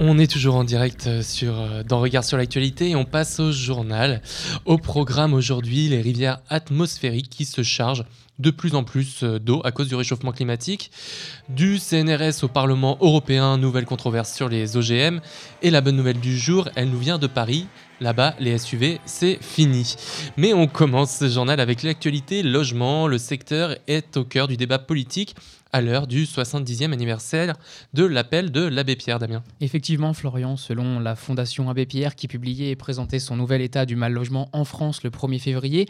On est toujours en direct sur, euh, dans Regard sur l'actualité et on passe au journal. Au programme aujourd'hui, les rivières atmosphériques qui se chargent de plus en plus euh, d'eau à cause du réchauffement climatique. Du CNRS au Parlement européen, nouvelle controverse sur les OGM. Et la bonne nouvelle du jour, elle nous vient de Paris. Là-bas, les SUV, c'est fini. Mais on commence ce journal avec l'actualité logement. Le secteur est au cœur du débat politique à l'heure du 70e anniversaire de l'appel de l'abbé Pierre, Damien. Effectivement, Florian, selon la Fondation Abbé Pierre qui publiait et présentait son nouvel état du mal logement en France le 1er février,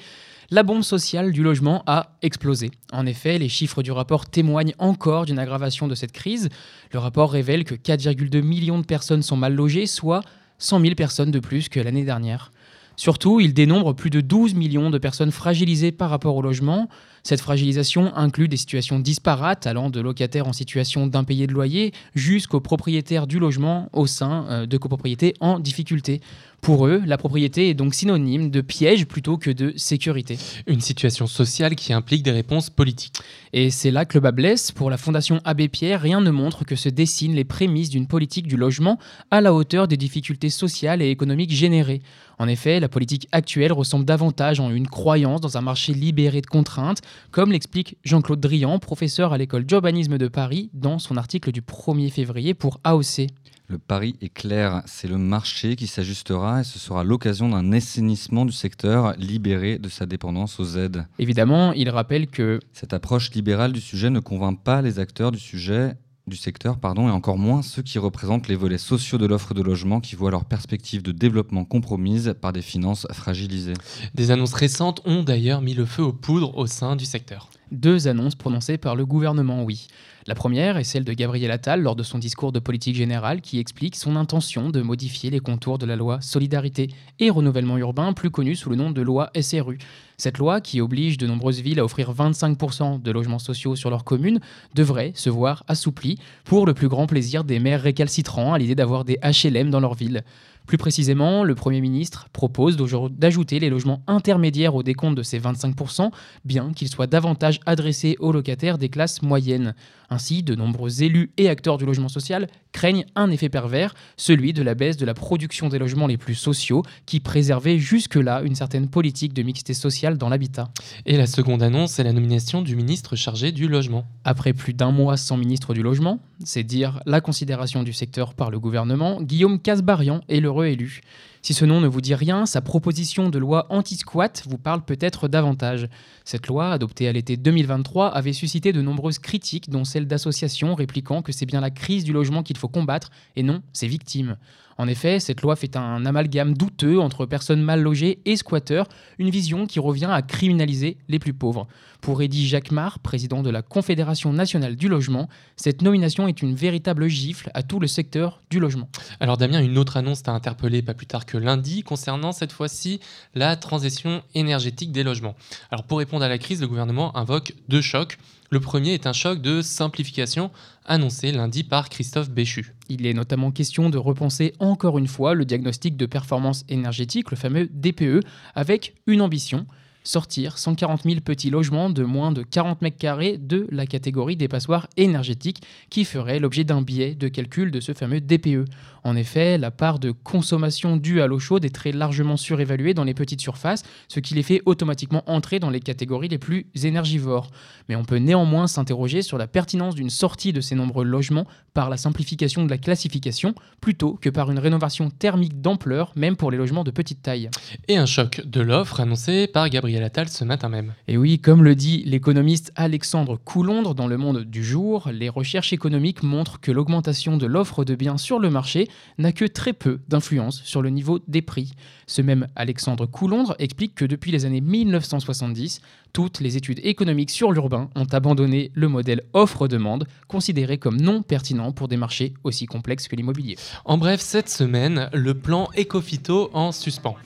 la bombe sociale du logement a explosé. En effet, les chiffres du rapport témoignent encore d'une aggravation de cette crise. Le rapport révèle que 4,2 millions de personnes sont mal logées, soit 100 000 personnes de plus que l'année dernière. Surtout, il dénombre plus de 12 millions de personnes fragilisées par rapport au logement. Cette fragilisation inclut des situations disparates allant de locataires en situation d'impayé de loyer jusqu'aux propriétaires du logement au sein euh, de copropriétés en difficulté. Pour eux, la propriété est donc synonyme de piège plutôt que de sécurité. Une situation sociale qui implique des réponses politiques. Et c'est là que le bas blesse. Pour la Fondation Abbé Pierre, rien ne montre que se dessinent les prémices d'une politique du logement à la hauteur des difficultés sociales et économiques générées. En effet, la politique actuelle ressemble davantage en une croyance dans un marché libéré de contraintes, comme l'explique Jean-Claude Drian, professeur à l'école d'urbanisme de Paris, dans son article du 1er février pour AOC. Le pari est clair, c'est le marché qui s'ajustera et ce sera l'occasion d'un assainissement du secteur libéré de sa dépendance aux aides. Évidemment, il rappelle que Cette approche libérale du sujet ne convainc pas les acteurs du sujet du secteur pardon, et encore moins ceux qui représentent les volets sociaux de l'offre de logement qui voient leurs perspectives de développement compromises par des finances fragilisées. Des annonces récentes ont d'ailleurs mis le feu aux poudres au sein du secteur. deux annonces prononcées par le gouvernement, oui. La première est celle de Gabriel Attal lors de son discours de politique générale qui explique son intention de modifier les contours de la loi Solidarité et Renouvellement urbain, plus connue sous le nom de loi SRU. Cette loi, qui oblige de nombreuses villes à offrir 25% de logements sociaux sur leur commune, devrait se voir assouplie pour le plus grand plaisir des maires récalcitrants à l'idée d'avoir des HLM dans leur ville. Plus précisément, le Premier ministre propose d'ajouter les logements intermédiaires au décompte de ces 25%, bien qu'ils soient davantage adressés aux locataires des classes moyennes. Ainsi, de nombreux élus et acteurs du logement social craignent un effet pervers, celui de la baisse de la production des logements les plus sociaux, qui préservait jusque-là une certaine politique de mixité sociale dans l'habitat. Et la seconde annonce, c'est la nomination du ministre chargé du logement. Après plus d'un mois sans ministre du Logement, c'est dire la considération du secteur par le gouvernement, Guillaume Casbarian est le réélu. Si ce nom ne vous dit rien, sa proposition de loi anti-squat vous parle peut-être davantage. Cette loi, adoptée à l'été 2023, avait suscité de nombreuses critiques, dont celle d'associations répliquant que c'est bien la crise du logement qu'il faut combattre et non ses victimes. En effet, cette loi fait un amalgame douteux entre personnes mal logées et squatteurs, une vision qui revient à criminaliser les plus pauvres. Pour Eddy Jacquemart, président de la Confédération nationale du logement, cette nomination est une véritable gifle à tout le secteur du logement. Alors Damien, une autre annonce t'a interpellé pas plus tard lundi concernant cette fois-ci la transition énergétique des logements. Alors pour répondre à la crise, le gouvernement invoque deux chocs. Le premier est un choc de simplification annoncé lundi par Christophe Béchu. Il est notamment question de repenser encore une fois le diagnostic de performance énergétique, le fameux DPE, avec une ambition sortir 140 000 petits logements de moins de 40 mètres carrés de la catégorie des passoires énergétiques qui ferait l'objet d'un biais de calcul de ce fameux DPE. En effet, la part de consommation due à l'eau chaude est très largement surévaluée dans les petites surfaces, ce qui les fait automatiquement entrer dans les catégories les plus énergivores. Mais on peut néanmoins s'interroger sur la pertinence d'une sortie de ces nombreux logements par la simplification de la classification plutôt que par une rénovation thermique d'ampleur, même pour les logements de petite taille. Et un choc de l'offre annoncé par Gabriel Attal ce matin même. Et oui, comme le dit l'économiste Alexandre Coulondre dans Le Monde du Jour, les recherches économiques montrent que l'augmentation de l'offre de biens sur le marché n'a que très peu d'influence sur le niveau des prix. Ce même Alexandre Coulondre explique que depuis les années 1970, toutes les études économiques sur l'urbain ont abandonné le modèle offre-demande, considéré comme non pertinent pour des marchés aussi complexes que l'immobilier. En bref, cette semaine, le plan Ecofito en suspens.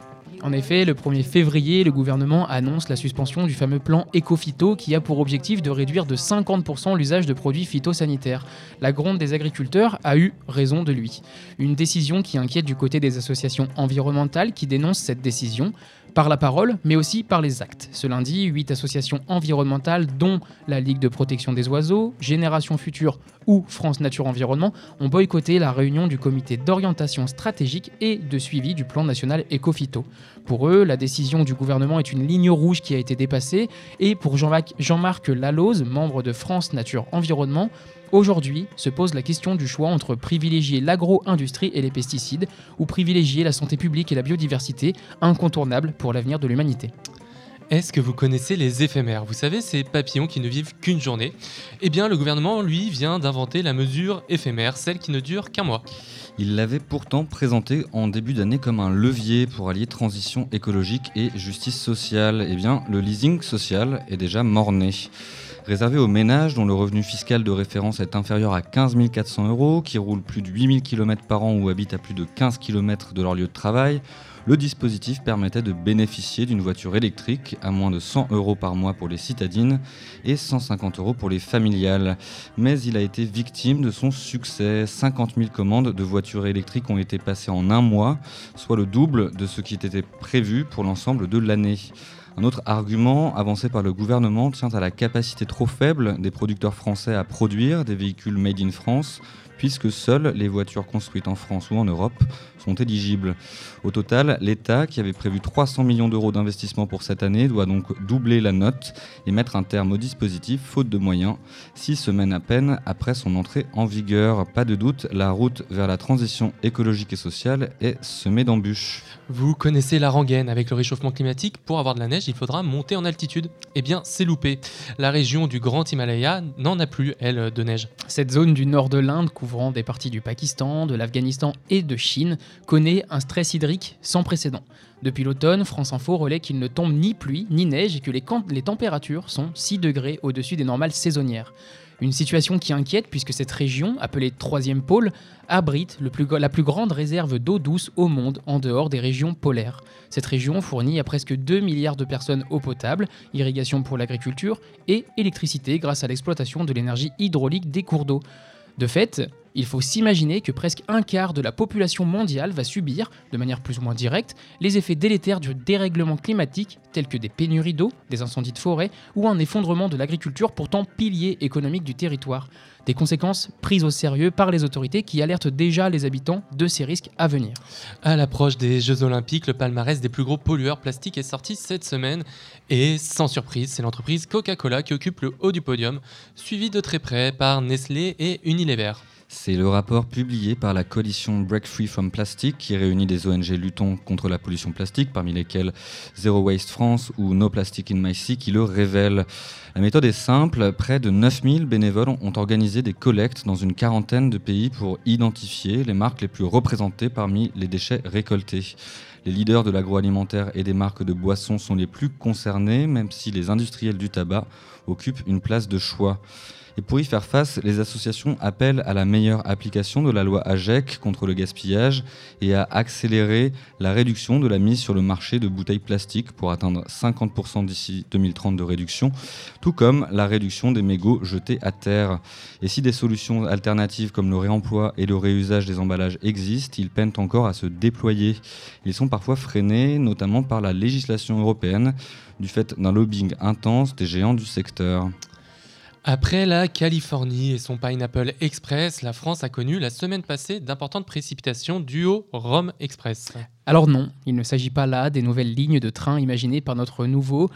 En effet, le 1er février, le gouvernement annonce la suspension du fameux plan Ecofito qui a pour objectif de réduire de 50% l'usage de produits phytosanitaires. La gronde des agriculteurs a eu raison de lui. Une décision qui inquiète du côté des associations environnementales qui dénoncent cette décision par la parole, mais aussi par les actes. Ce lundi, huit associations environnementales, dont la Ligue de protection des oiseaux, Génération Future ou France Nature Environnement, ont boycotté la réunion du comité d'orientation stratégique et de suivi du plan national Ecofito. Pour eux, la décision du gouvernement est une ligne rouge qui a été dépassée, et pour Jean-Marc Laloz, membre de France Nature Environnement, Aujourd'hui se pose la question du choix entre privilégier l'agro-industrie et les pesticides ou privilégier la santé publique et la biodiversité, incontournables pour l'avenir de l'humanité. Est-ce que vous connaissez les éphémères? Vous savez, ces papillons qui ne vivent qu'une journée Eh bien, le gouvernement, lui, vient d'inventer la mesure éphémère, celle qui ne dure qu'un mois. Il l'avait pourtant présenté en début d'année comme un levier pour allier transition écologique et justice sociale. Eh bien, le leasing social est déjà mort-né réservé aux ménages dont le revenu fiscal de référence est inférieur à 15 400 euros, qui roulent plus de 8000 km par an ou habitent à plus de 15 km de leur lieu de travail. Le dispositif permettait de bénéficier d'une voiture électrique à moins de 100 euros par mois pour les citadines et 150 euros pour les familiales. Mais il a été victime de son succès. 50 000 commandes de voitures électriques ont été passées en un mois, soit le double de ce qui était prévu pour l'ensemble de l'année. Un autre argument avancé par le gouvernement tient à la capacité trop faible des producteurs français à produire des véhicules made in France, puisque seules les voitures construites en France ou en Europe sont éligibles. Au total, l'État, qui avait prévu 300 millions d'euros d'investissement pour cette année, doit donc doubler la note et mettre un terme au dispositif, faute de moyens, six semaines à peine après son entrée en vigueur. Pas de doute, la route vers la transition écologique et sociale est semée d'embûches. Vous connaissez la rengaine, avec le réchauffement climatique, pour avoir de la neige, il faudra monter en altitude. Eh bien, c'est loupé. La région du Grand Himalaya n'en a plus, elle, de neige. Cette zone du nord de l'Inde, couvrant des parties du Pakistan, de l'Afghanistan et de Chine, connaît un stress hydrique sans précédent. Depuis l'automne, France Info relaie qu'il ne tombe ni pluie ni neige et que les, les températures sont 6 degrés au-dessus des normales saisonnières. Une situation qui inquiète puisque cette région, appelée troisième pôle, abrite la plus grande réserve d'eau douce au monde en dehors des régions polaires. Cette région fournit à presque 2 milliards de personnes eau potable, irrigation pour l'agriculture et électricité grâce à l'exploitation de l'énergie hydraulique des cours d'eau. De fait, il faut s'imaginer que presque un quart de la population mondiale va subir, de manière plus ou moins directe, les effets délétères du dérèglement climatique, tels que des pénuries d'eau, des incendies de forêt ou un effondrement de l'agriculture pourtant pilier économique du territoire. Des conséquences prises au sérieux par les autorités qui alertent déjà les habitants de ces risques à venir. À l'approche des Jeux Olympiques, le palmarès des plus gros pollueurs plastiques est sorti cette semaine et sans surprise, c'est l'entreprise Coca-Cola qui occupe le haut du podium, suivi de très près par Nestlé et Unilever. C'est le rapport publié par la coalition Break Free from Plastic qui réunit des ONG luttons contre la pollution plastique, parmi lesquelles Zero Waste France ou No Plastic in My Sea, qui le révèle. La méthode est simple, près de 9000 bénévoles ont organisé des collectes dans une quarantaine de pays pour identifier les marques les plus représentées parmi les déchets récoltés. Les leaders de l'agroalimentaire et des marques de boissons sont les plus concernés, même si les industriels du tabac occupent une place de choix. Et pour y faire face, les associations appellent à la meilleure application de la loi AGEC contre le gaspillage et à accélérer la réduction de la mise sur le marché de bouteilles plastiques pour atteindre 50% d'ici 2030 de réduction, tout comme la réduction des mégots jetés à terre. Et si des solutions alternatives comme le réemploi et le réusage des emballages existent, ils peinent encore à se déployer. Ils sont parfois freinés, notamment par la législation européenne, du fait d'un lobbying intense des géants du secteur. Après la Californie et son Pineapple Express, la France a connu la semaine passée d'importantes précipitations dues au Rome Express. Alors non, il ne s'agit pas là des nouvelles lignes de train imaginées par notre nouveau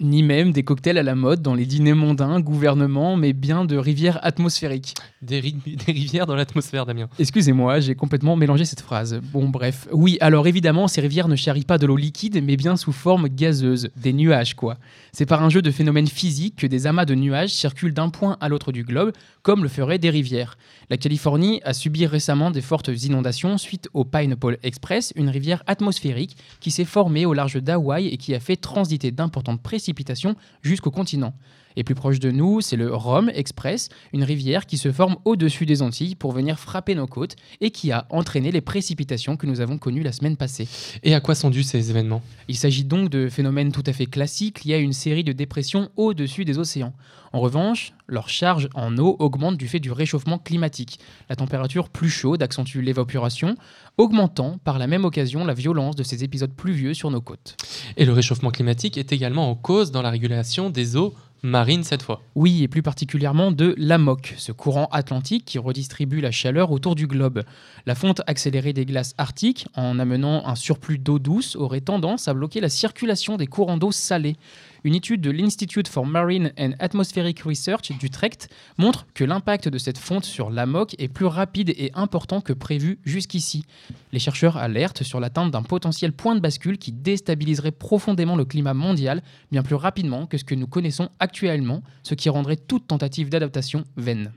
ni même des cocktails à la mode dans les dîners mondains, gouvernement, mais bien de rivières atmosphériques. Des, des rivières dans l'atmosphère, Damien. Excusez-moi, j'ai complètement mélangé cette phrase. Bon, bref. Oui, alors évidemment, ces rivières ne charrient pas de l'eau liquide, mais bien sous forme gazeuse, des nuages, quoi. C'est par un jeu de phénomènes physiques que des amas de nuages circulent d'un point à l'autre du globe, comme le feraient des rivières. La Californie a subi récemment des fortes inondations suite au Pineapple Express, une rivière atmosphérique qui s'est formée au large d'Hawaï et qui a fait transiter d'importantes précipitations jusqu'au continent. Et plus proche de nous, c'est le Rhum Express, une rivière qui se forme au-dessus des Antilles pour venir frapper nos côtes et qui a entraîné les précipitations que nous avons connues la semaine passée. Et à quoi sont dus ces événements? Il s'agit donc de phénomènes tout à fait classiques liés à une série de dépressions au-dessus des océans. En revanche, leur charge en eau augmente du fait du réchauffement climatique. La température plus chaude accentue l'évaporation, augmentant par la même occasion la violence de ces épisodes pluvieux sur nos côtes. Et le réchauffement climatique est également en cause dans la régulation des eaux marines cette fois. Oui, et plus particulièrement de l'AMOC, ce courant atlantique qui redistribue la chaleur autour du globe. La fonte accélérée des glaces arctiques, en amenant un surplus d'eau douce, aurait tendance à bloquer la circulation des courants d'eau salés. Une étude de l'Institute for Marine and Atmospheric Research d'Utrecht montre que l'impact de cette fonte sur l'AMOC est plus rapide et important que prévu jusqu'ici. Les chercheurs alertent sur l'atteinte d'un potentiel point de bascule qui déstabiliserait profondément le climat mondial bien plus rapidement que ce que nous connaissons actuellement, ce qui rendrait toute tentative d'adaptation vaine.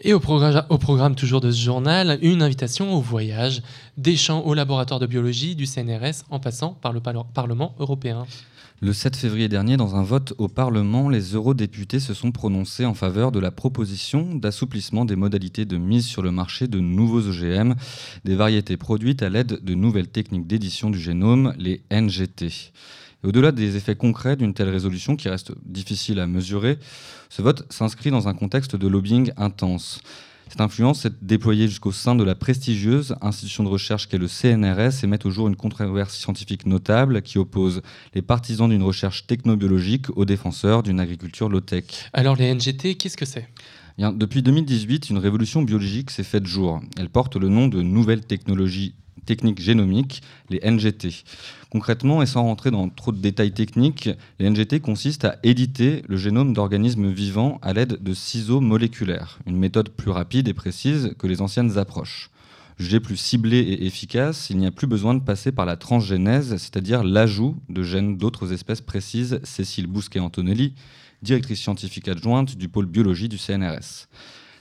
Et au, progr au programme toujours de ce journal, une invitation au voyage, des champs au laboratoire de biologie du CNRS en passant par le Parlement européen. Le 7 février dernier, dans un vote au Parlement, les eurodéputés se sont prononcés en faveur de la proposition d'assouplissement des modalités de mise sur le marché de nouveaux OGM, des variétés produites à l'aide de nouvelles techniques d'édition du génome, les NGT. Au-delà des effets concrets d'une telle résolution qui reste difficile à mesurer, ce vote s'inscrit dans un contexte de lobbying intense. Cette influence s'est déployée jusqu'au sein de la prestigieuse institution de recherche qu'est le CNRS et met au jour une controverse scientifique notable qui oppose les partisans d'une recherche technobiologique aux défenseurs d'une agriculture low-tech. Alors les NGT, qu'est-ce que c'est? Bien, Depuis 2018, une révolution biologique s'est faite jour. Elle porte le nom de nouvelles technologies techniques génomiques, les NGT. Concrètement, et sans rentrer dans trop de détails techniques, les NGT consistent à éditer le génome d'organismes vivants à l'aide de ciseaux moléculaires, une méthode plus rapide et précise que les anciennes approches. Jugée plus ciblée et efficace, il n'y a plus besoin de passer par la transgénèse, c'est-à-dire l'ajout de gènes d'autres espèces précises, Cécile Bousquet-Antonelli, directrice scientifique adjointe du pôle biologie du CNRS.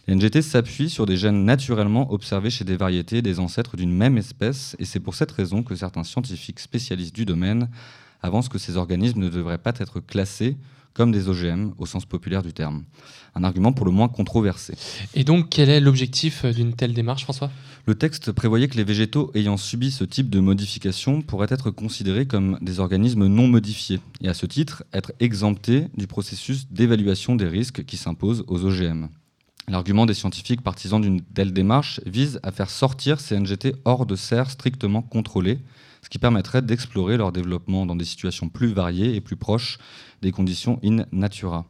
Les NGT s'appuient sur des gènes naturellement observés chez des variétés des ancêtres d'une même espèce, et c'est pour cette raison que certains scientifiques spécialistes du domaine avancent que ces organismes ne devraient pas être classés comme des OGM au sens populaire du terme. Un argument pour le moins controversé. Et donc, quel est l'objectif d'une telle démarche, François? Le texte prévoyait que les végétaux ayant subi ce type de modification pourraient être considérés comme des organismes non modifiés, et à ce titre, être exemptés du processus d'évaluation des risques qui s'impose aux OGM. L'argument des scientifiques partisans d'une telle démarche vise à faire sortir ces NGT hors de serres strictement contrôlées, ce qui permettrait d'explorer leur développement dans des situations plus variées et plus proches des conditions in natura.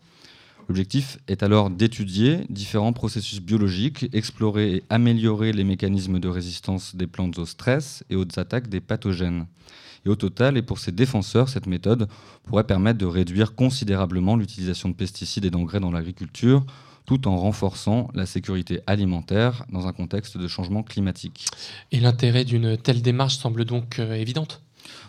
L'objectif est alors d'étudier différents processus biologiques, explorer et améliorer les mécanismes de résistance des plantes au stress et aux attaques des pathogènes. Et au total, et pour ses défenseurs, cette méthode pourrait permettre de réduire considérablement l'utilisation de pesticides et d'engrais dans l'agriculture, tout en renforçant la sécurité alimentaire dans un contexte de changement climatique. Et l'intérêt d'une telle démarche semble donc euh, évidente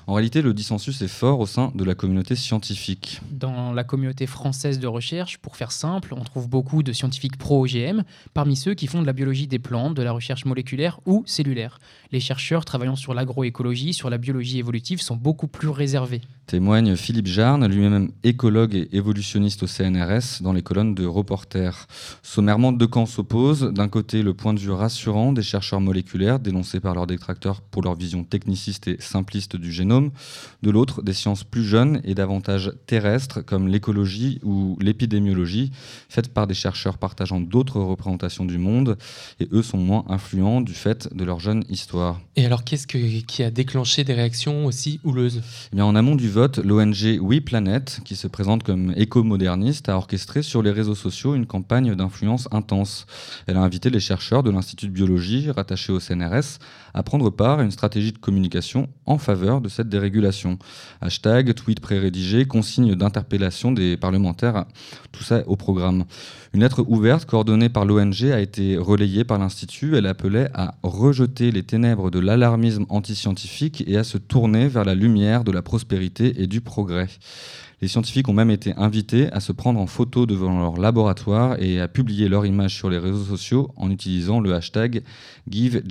en réalité, le dissensus est fort au sein de la communauté scientifique. Dans la communauté française de recherche, pour faire simple, on trouve beaucoup de scientifiques pro-OGM, parmi ceux qui font de la biologie des plantes, de la recherche moléculaire ou cellulaire. Les chercheurs travaillant sur l'agroécologie, sur la biologie évolutive sont beaucoup plus réservés. Témoigne Philippe Jarne, lui-même écologue et évolutionniste au CNRS, dans les colonnes de Reporter. Sommairement, deux camps s'opposent. D'un côté, le point de vue rassurant des chercheurs moléculaires, dénoncés par leurs détracteurs pour leur vision techniciste et simpliste du génome. De l'autre, des sciences plus jeunes et davantage terrestres, comme l'écologie ou l'épidémiologie, faites par des chercheurs partageant d'autres représentations du monde, et eux sont moins influents du fait de leur jeune histoire. Et alors, qu'est-ce qui a déclenché des réactions aussi houleuses? Eh bien, En amont du vote, l'ONG We Planet, qui se présente comme éco-moderniste, a orchestré sur les réseaux sociaux une campagne d'influence intense. Elle a invité les chercheurs de l'Institut de biologie, rattaché au CNRS, à prendre part à une stratégie de communication en faveur de cette dérégulation. Hashtag, tweet pré-rédigé, consigne d'interpellation des parlementaires, tout ça au programme. Une lettre ouverte coordonnée par l'ONG a été relayée par l'Institut. Elle appelait à rejeter les ténèbres de l'alarmisme antiscientifique et à se tourner vers la lumière de la prospérité et du progrès. Les scientifiques ont même été invités à se prendre en photo devant leur laboratoire et à publier leur image sur les réseaux sociaux en utilisant le hashtag Give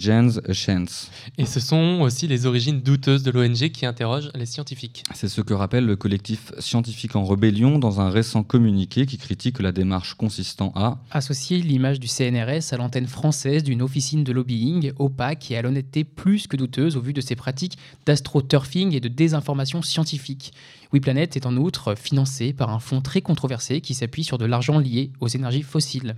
Et ce sont aussi les origines douteuses de l'ONG qui interrogent les scientifiques. C'est ce que rappelle le collectif Scientifique en Rébellion dans un récent communiqué qui critique la démarche consistant à associer l'image du CNRS à l'antenne française d'une officine de lobbying opaque et à l'honnêteté plus que douteuse au vu de ses pratiques d'astroturfing et de désinformation scientifique. WePlanet est en outre financé par un fonds très controversé qui s'appuie sur de l'argent lié aux énergies fossiles.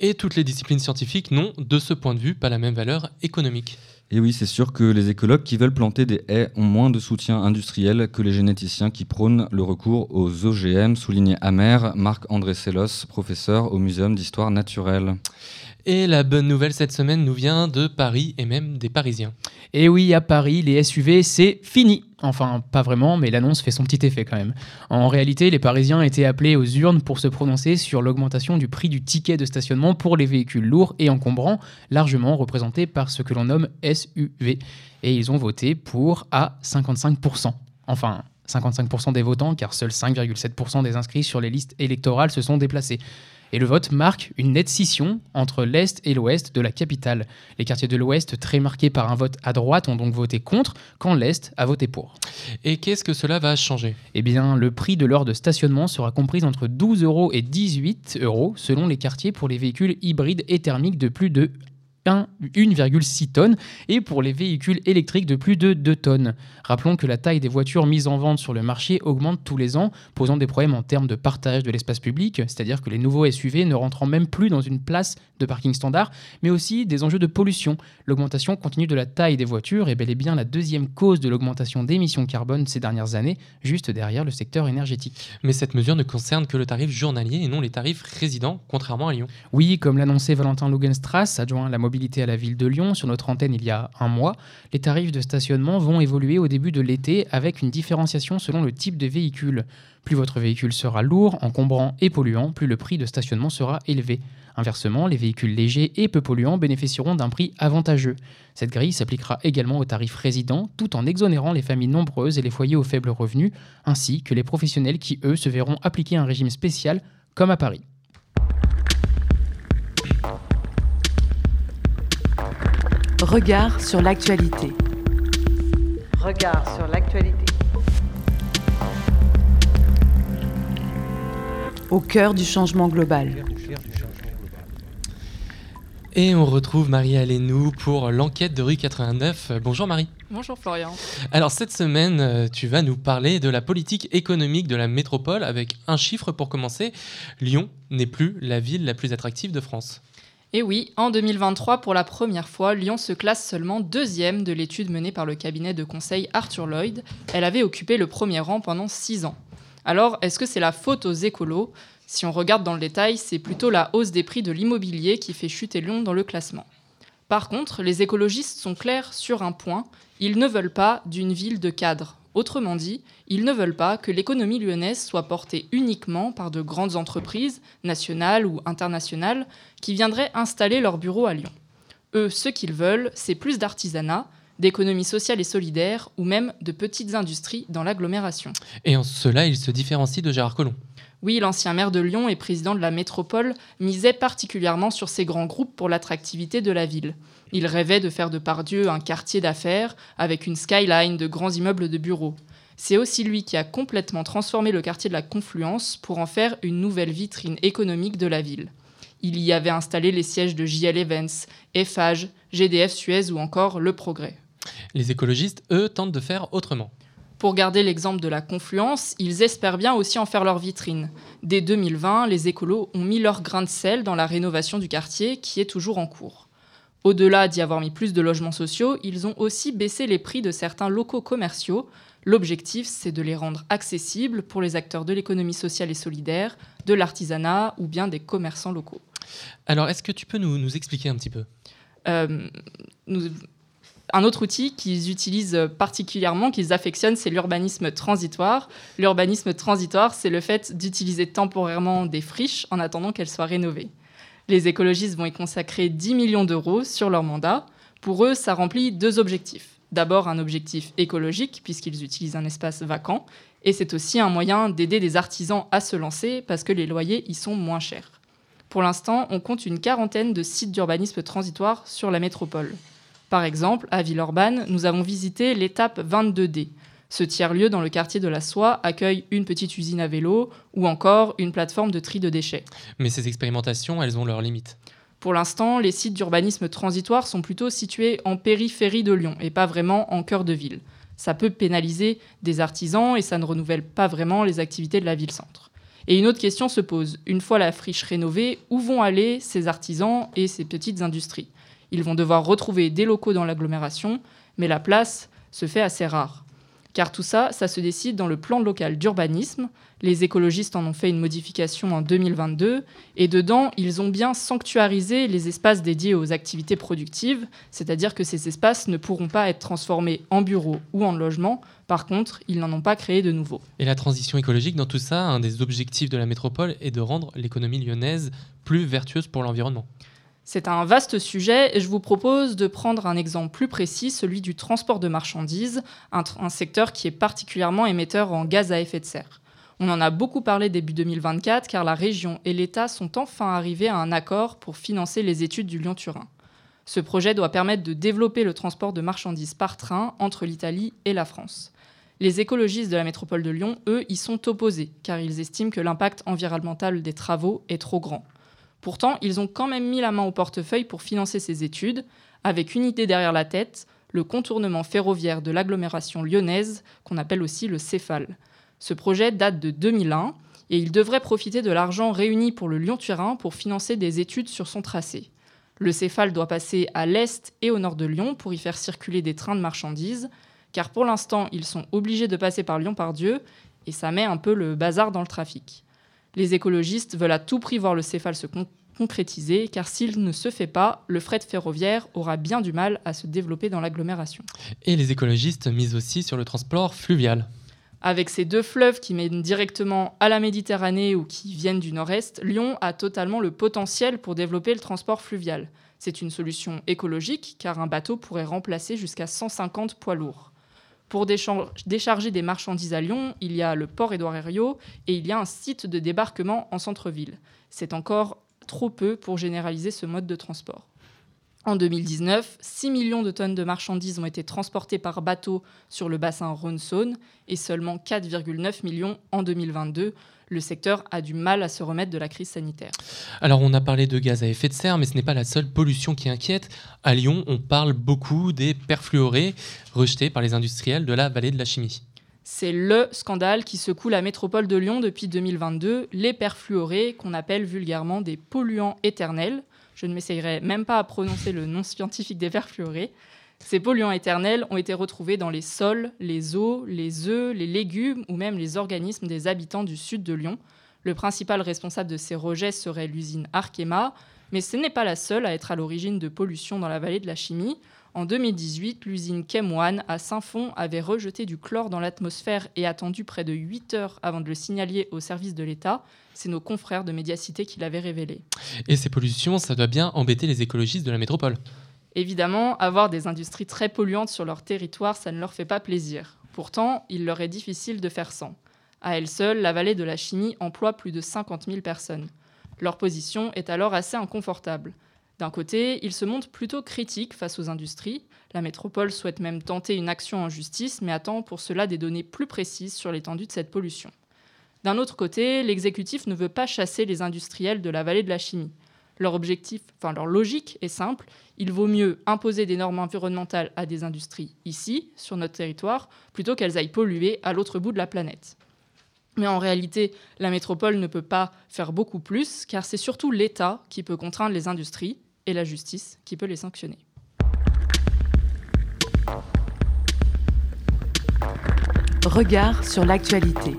Et toutes les disciplines scientifiques n'ont, de ce point de vue, pas la même valeur économique. Et oui, c'est sûr que les écologues qui veulent planter des haies ont moins de soutien industriel que les généticiens qui prônent le recours aux OGM, souligné amer Marc-André Sellos, professeur au Muséum d'histoire naturelle. Et la bonne nouvelle cette semaine nous vient de Paris et même des Parisiens. Et oui, à Paris, les SUV, c'est fini. Enfin, pas vraiment, mais l'annonce fait son petit effet quand même. En réalité, les Parisiens étaient appelés aux urnes pour se prononcer sur l'augmentation du prix du ticket de stationnement pour les véhicules lourds et encombrants, largement représentés par ce que l'on nomme SUV. Et ils ont voté pour à 55%. Enfin, 55% des votants, car seuls 5,7% des inscrits sur les listes électorales se sont déplacés. Et le vote marque une nette scission entre l'Est et l'Ouest de la capitale. Les quartiers de l'Ouest, très marqués par un vote à droite, ont donc voté contre, quand l'Est a voté pour. Et qu'est-ce que cela va changer? Eh bien, le prix de l'heure de stationnement sera compris entre 12 euros et 18 euros selon les quartiers pour les véhicules hybrides et thermiques de plus de 1,6 tonnes et pour les véhicules électriques de plus de 2 tonnes. Rappelons que la taille des voitures mises en vente sur le marché augmente tous les ans, posant des problèmes en termes de partage de l'espace public, c'est-à-dire que les nouveaux SUV ne rentrant même plus dans une place de parking standard, mais aussi des enjeux de pollution. L'augmentation continue de la taille des voitures est bel et bien la deuxième cause de l'augmentation d'émissions carbone ces dernières années, juste derrière le secteur énergétique. Mais cette mesure ne concerne que le tarif journalier et non les tarifs résidents, contrairement à Lyon. Oui, comme l'annonçait Valentin Lugenstrass, adjoint à la mobilité à la ville de Lyon sur notre antenne il y a un mois, les tarifs de stationnement vont évoluer au début de l'été avec une différenciation selon le type de véhicule. Plus votre véhicule sera lourd, encombrant et polluant, plus le prix de stationnement sera élevé. Inversement, les véhicules légers et peu polluants bénéficieront d'un prix avantageux. Cette grille s'appliquera également aux tarifs résidents, tout en exonérant les familles nombreuses et les foyers aux faibles revenus, ainsi que les professionnels qui, eux, se verront appliquer un régime spécial, comme à Paris. Regard sur l'actualité. Regard sur l'actualité. Au cœur du changement global. Et on retrouve Marie Alénou pour l'enquête de rue 89. Bonjour Marie. Bonjour Florian. Alors cette semaine, euh, tu vas nous parler de la politique économique de la métropole avec un chiffre pour commencer. Lyon n'est plus la ville la plus attractive de France. Et oui, en 2023, pour la première fois, Lyon se classe seulement deuxième de l'étude menée par le cabinet de conseil Arthur Lloyd. Elle avait occupé le premier rang pendant six ans. Alors, est-ce que c'est la faute aux écolos? Si on regarde dans le détail, c'est plutôt la hausse des prix de l'immobilier qui fait chuter Lyon dans le classement. Par contre, les écologistes sont clairs sur un point, ils ne veulent pas d'une ville de cadres. Autrement dit, ils ne veulent pas que l'économie lyonnaise soit portée uniquement par de grandes entreprises, nationales ou internationales, qui viendraient installer leurs bureaux à Lyon. Eux, ce qu'ils veulent, c'est plus d'artisanat, d'économie sociale et solidaire, ou même de petites industries dans l'agglomération. Et en cela, ils se différencient de Gérard Collomb. Oui, l'ancien maire de Lyon et président de la métropole misait particulièrement sur ces grands groupes pour l'attractivité de la ville. Il rêvait de faire de Pardieu un quartier d'affaires avec une skyline de grands immeubles de bureaux. C'est aussi lui qui a complètement transformé le quartier de la Confluence pour en faire une nouvelle vitrine économique de la ville. Il y avait installé les sièges de JL Events, Eiffage, GDF Suez ou encore Le Progrès. Les écologistes, eux, tentent de faire autrement. Pour garder l'exemple de la confluence, ils espèrent bien aussi en faire leur vitrine. Dès 2020, les écolos ont mis leur grain de sel dans la rénovation du quartier qui est toujours en cours. Au-delà d'y avoir mis plus de logements sociaux, ils ont aussi baissé les prix de certains locaux commerciaux. L'objectif, c'est de les rendre accessibles pour les acteurs de l'économie sociale et solidaire, de l'artisanat ou bien des commerçants locaux. Alors, est-ce que tu peux nous, nous expliquer un petit peu? Euh, nous, un autre outil qu'ils utilisent particulièrement, qu'ils affectionnent, c'est l'urbanisme transitoire. L'urbanisme transitoire, c'est le fait d'utiliser temporairement des friches en attendant qu'elles soient rénovées. Les écologistes vont y consacrer 10 millions d'euros sur leur mandat. Pour eux, ça remplit deux objectifs. D'abord, un objectif écologique, puisqu'ils utilisent un espace vacant, Et c'est aussi un moyen d'aider des artisans à se lancer parce que les loyers y sont moins chers. Pour l'instant, on compte une quarantaine de sites d'urbanisme transitoire sur la métropole. Par exemple, à Villeurbanne, nous avons visité l'étape 22D. Ce tiers-lieu dans le quartier de la Soie accueille une petite usine à vélo ou encore une plateforme de tri de déchets. Mais ces expérimentations, elles ont leurs limites. Pour l'instant, les sites d'urbanisme transitoire sont plutôt situés en périphérie de Lyon et pas vraiment en cœur de ville. Ça peut pénaliser des artisans et ça ne renouvelle pas vraiment les activités de la ville-centre. Et une autre question se pose. Une fois la friche rénovée, où vont aller ces artisans et ces petites industries? Ils vont devoir retrouver des locaux dans l'agglomération, mais la place se fait assez rare. Car tout ça, ça se décide dans le plan local d'urbanisme. Les écologistes en ont fait une modification en 2022. Et dedans, ils ont bien sanctuarisé les espaces dédiés aux activités productives, c'est-à-dire que ces espaces ne pourront pas être transformés en bureaux ou en logements. Par contre, ils n'en ont pas créé de nouveaux. Et la transition écologique, dans tout ça, un des objectifs de la métropole est de rendre l'économie lyonnaise plus vertueuse pour l'environnement. C'est un vaste sujet et je vous propose de prendre un exemple plus précis, celui du transport de marchandises, un, secteur qui est particulièrement émetteur en gaz à effet de serre. On en a beaucoup parlé début 2024 car la région et l'État sont enfin arrivés à un accord pour financer les études du Lyon-Turin. Ce projet doit permettre de développer le transport de marchandises par train entre l'Italie et la France. Les écologistes de la métropole de Lyon, eux, y sont opposés car ils estiment que l'impact environnemental des travaux est trop grand. Pourtant, ils ont quand même mis la main au portefeuille pour financer ces études, avec une idée derrière la tête, le contournement ferroviaire de l'agglomération lyonnaise, qu'on appelle aussi le Céphale. Ce projet date de 2001 et il devrait profiter de l'argent réuni pour le Lyon-Turin pour financer des études sur son tracé. Le Céphale doit passer à l'est et au nord de Lyon pour y faire circuler des trains de marchandises, car pour l'instant, ils sont obligés de passer par Lyon-Pardieu et ça met un peu le bazar dans le trafic. Les écologistes veulent à tout prix voir le céphale se con concrétiser, car s'il ne se fait pas, le fret ferroviaire aura bien du mal à se développer dans l'agglomération. Et les écologistes misent aussi sur le transport fluvial. Avec ces deux fleuves qui mènent directement à la Méditerranée ou qui viennent du nord-est, Lyon a totalement le potentiel pour développer le transport fluvial. C'est une solution écologique car un bateau pourrait remplacer jusqu'à 150 poids lourds. Pour décharger des marchandises à Lyon, il y a le port Édouard Herriot et il y a un site de débarquement en centre-ville. C'est encore trop peu pour généraliser ce mode de transport. En 2019, 6 millions de tonnes de marchandises ont été transportées par bateau sur le bassin Rhône-Saône et seulement 4,9 millions en 2022. Le secteur a du mal à se remettre de la crise sanitaire. Alors on a parlé de gaz à effet de serre, mais ce n'est pas la seule pollution qui inquiète. À Lyon, on parle beaucoup des perfluorés rejetés par les industriels de la vallée de la chimie. C'est le scandale qui secoue la métropole de Lyon depuis 2022, les perfluorés, qu'on appelle vulgairement des polluants éternels. Je ne m'essayerai même pas à prononcer le nom scientifique des perfluorés. Ces polluants éternels ont été retrouvés dans les sols, les eaux, les œufs, les légumes ou même les organismes des habitants du sud de Lyon. Le principal responsable de ces rejets serait l'usine Arkema, mais ce n'est pas la seule à être à l'origine de pollution dans la vallée de la chimie. En 2018, l'usine Chem1 à Saint-Fond avait rejeté du chlore dans l'atmosphère et attendu près de 8 heures avant de le signaler au service de l'État. C'est nos confrères de Médiacité qui l'avaient révélé. Et ces pollutions, ça doit bien embêter les écologistes de la métropole. Évidemment, avoir des industries très polluantes sur leur territoire, ça ne leur fait pas plaisir. Pourtant, il leur est difficile de faire sans. À elle seule, la vallée de la chimie emploie plus de 50 000 personnes. Leur position est alors assez inconfortable. D'un côté, ils se montrent plutôt critiques face aux industries. La métropole souhaite même tenter une action en justice, mais attend pour cela des données plus précises sur l'étendue de cette pollution. D'un autre côté, l'exécutif ne veut pas chasser les industriels de la vallée de la chimie. Leur objectif, enfin leur logique est simple, il vaut mieux imposer des normes environnementales à des industries ici, sur notre territoire, plutôt qu'elles aillent polluer à l'autre bout de la planète. Mais en réalité, la métropole ne peut pas faire beaucoup plus, car c'est surtout l'État qui peut contraindre les industries, et la justice qui peut les sanctionner. Regard sur l'actualité.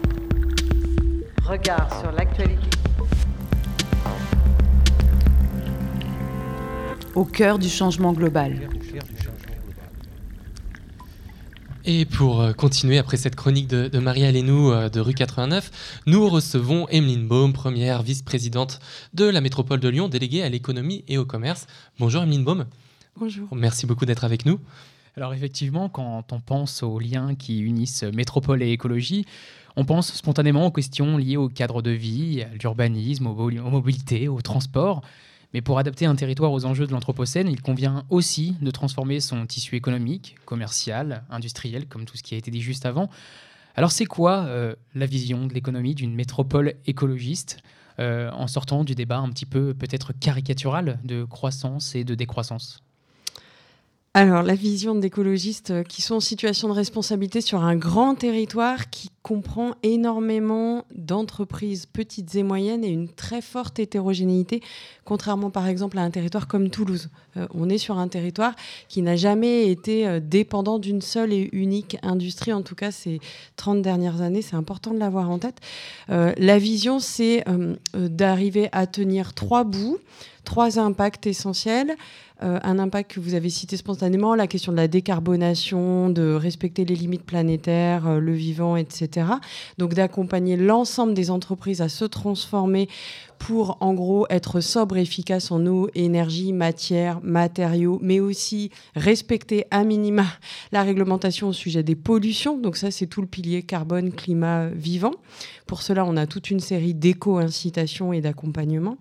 Regard sur l'actualité. Au cœur du changement global. Et pour euh, continuer après cette chronique de, Marie Alénou euh, de rue 89, nous recevons Emeline Baum, première vice-présidente de la métropole de Lyon, déléguée à l'économie et au commerce. Bonjour Emeline Baum. Bonjour. Merci beaucoup d'être avec nous. Alors effectivement, quand on pense aux liens qui unissent métropole et écologie, on pense spontanément aux questions liées au cadre de vie, à l'urbanisme, aux, mobilités, au transport. Mais pour adapter un territoire aux enjeux de l'Anthropocène, il convient aussi de transformer son tissu économique, commercial, industriel, comme tout ce qui a été dit juste avant. Alors c'est quoi euh, la vision de l'économie d'une métropole écologiste euh, en sortant du débat un petit peu peut-être caricatural de croissance et de décroissance? Alors, la vision d'écologistes euh, qui sont en situation de responsabilité sur un grand territoire qui comprend énormément d'entreprises petites et moyennes et une très forte hétérogénéité, contrairement par exemple à un territoire comme Toulouse. Euh, on est sur un territoire qui n'a jamais été euh, dépendant d'une seule et unique industrie, en tout cas ces 30 dernières années, c'est important de l'avoir en tête. la vision, c'est d'arriver à tenir trois bouts, trois impacts essentiels. Euh, un impact que vous avez cité spontanément, la question de la décarbonation, de respecter les limites planétaires, euh, le vivant, etc. Donc d'accompagner l'ensemble des entreprises à se transformer pour en gros être sobre efficace en eau, énergie, matière, matériaux, mais aussi respecter à minima la réglementation au sujet des pollutions. Donc ça, c'est tout le pilier carbone, climat, vivant. Pour cela, on a toute une série d'éco-incitations et d'accompagnement.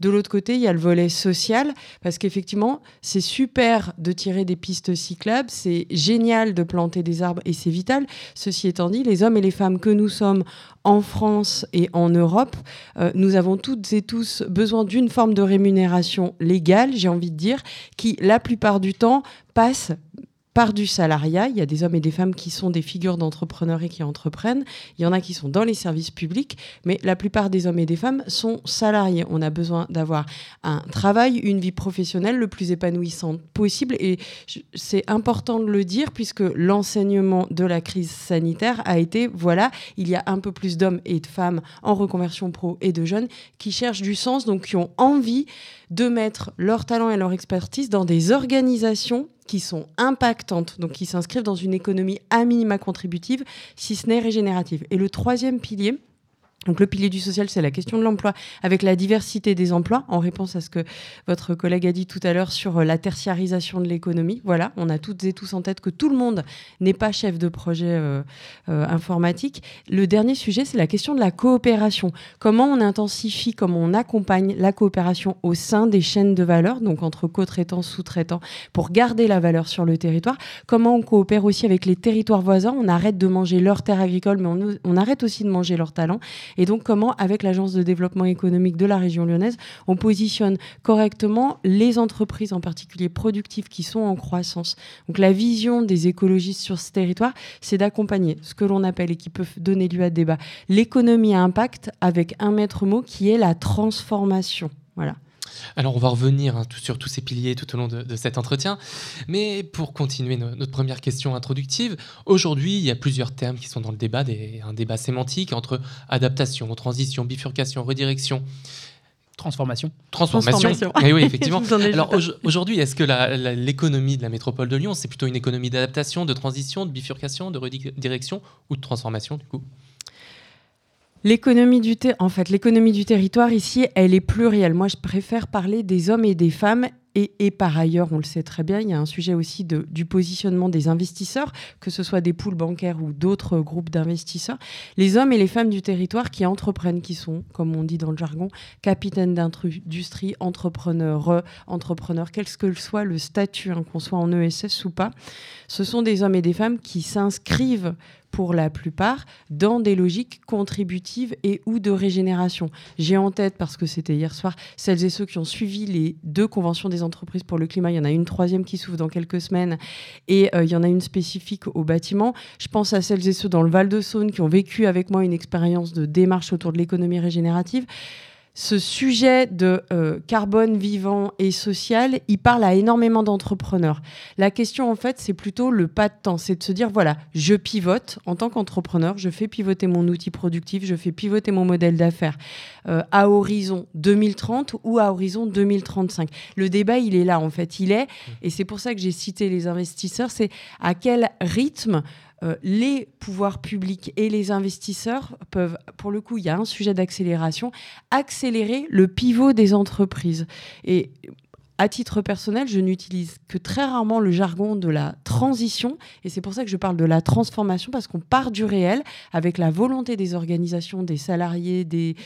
De l'autre côté, il y a le volet social, parce qu'effectivement, c'est super de tirer des pistes cyclables, c'est génial de planter des arbres et c'est vital. Ceci étant dit, les hommes et les femmes que nous sommes en France et en Europe, euh, nous avons toutes et tous besoin d'une forme de rémunération légale, j'ai envie de dire, qui la plupart du temps passe par du salariat. Il y a des hommes et des femmes qui sont des figures d'entrepreneurs et qui entreprennent. Il y en a qui sont dans les services publics, mais la plupart des hommes et des femmes sont salariés. On a besoin d'avoir un travail, une vie professionnelle le plus épanouissante possible. Et c'est important de le dire puisque l'enseignement de la crise sanitaire a été, voilà, il y a un peu plus d'hommes et de femmes en reconversion pro et de jeunes qui cherchent du sens, donc qui ont envie de mettre leur talent et leur expertise dans des organisations qui sont impactantes, donc qui s'inscrivent dans une économie à minima contributive, si ce n'est régénérative. Et le troisième pilier, donc le pilier du social, c'est la question de l'emploi, avec la diversité des emplois, en réponse à ce que votre collègue a dit tout à l'heure sur euh, la tertiarisation de l'économie. Voilà, on a toutes et tous en tête que tout le monde n'est pas chef de projet euh, euh, informatique. Le dernier sujet, c'est la question de la coopération. Comment on intensifie, comment on accompagne la coopération au sein des chaînes de valeur, donc entre co-traitants, sous-traitants, pour garder la valeur sur le territoire? Comment on coopère aussi avec les territoires voisins? On arrête de manger leurs terres agricoles, mais on, on arrête aussi de manger leurs talents. Et donc, comment, avec l'Agence de développement économique de la région lyonnaise, on positionne correctement les entreprises, en particulier productives, qui sont en croissance. Donc, la vision des écologistes sur ce territoire, c'est d'accompagner ce que l'on appelle et qui peut donner lieu à débat, l'économie à impact avec un maître mot qui est la transformation. Voilà. Alors on va revenir hein, sur tous ces piliers tout au long de, cet entretien, mais pour continuer notre première question introductive, aujourd'hui il y a plusieurs termes qui sont dans le débat, un débat sémantique entre adaptation, transition, bifurcation, redirection. Transformation. Transformation. Eh oui, effectivement. Alors aujourd'hui, est-ce que l'économie de la métropole de Lyon, c'est plutôt une économie d'adaptation, de transition, de bifurcation, de redirection ou de transformation du coup? L'économie du, en fait, l'économie du territoire ici, elle est plurielle. Moi, je préfère parler des hommes et des femmes. Et, par ailleurs, on le sait très bien, il y a un sujet aussi de, du positionnement des investisseurs, que ce soit des poules bancaires ou d'autres groupes d'investisseurs. Les hommes et les femmes du territoire qui entreprennent, qui sont, comme on dit dans le jargon, capitaines d'industrie, entrepreneurs, entrepreneurs, quel que soit le statut, hein, qu'on soit en ESS ou pas, ce sont des hommes et des femmes qui s'inscrivent pour la plupart, dans des logiques contributives et ou de régénération. J'ai en tête, parce que c'était hier soir, celles et ceux qui ont suivi les deux conventions des entreprises pour le climat. Il y en a une troisième qui s'ouvre dans quelques semaines et euh, il y en a une spécifique au bâtiment. Je pense à celles et ceux dans le Val-de-Saône qui ont vécu avec moi une expérience de démarche autour de l'économie régénérative ce sujet de euh, carbone vivant et social, il parle à énormément d'entrepreneurs. La question, en fait, c'est plutôt le pas de temps. C'est de se dire, voilà, je pivote en tant qu'entrepreneur, je fais pivoter mon outil productif, je fais pivoter mon modèle d'affaires euh, à horizon 2030 ou à horizon 2035. Le débat, il est là, en fait. Il est, et c'est pour ça que j'ai cité les investisseurs, c'est à quel rythme euh, les pouvoirs publics et les investisseurs peuvent, pour le coup, il y a un sujet d'accélération, accélérer le pivot des entreprises. Et à titre personnel, je n'utilise que très rarement le jargon de la transition. Et c'est pour ça que je parle de la transformation, parce qu'on part du réel avec la volonté des organisations, des salariés, des,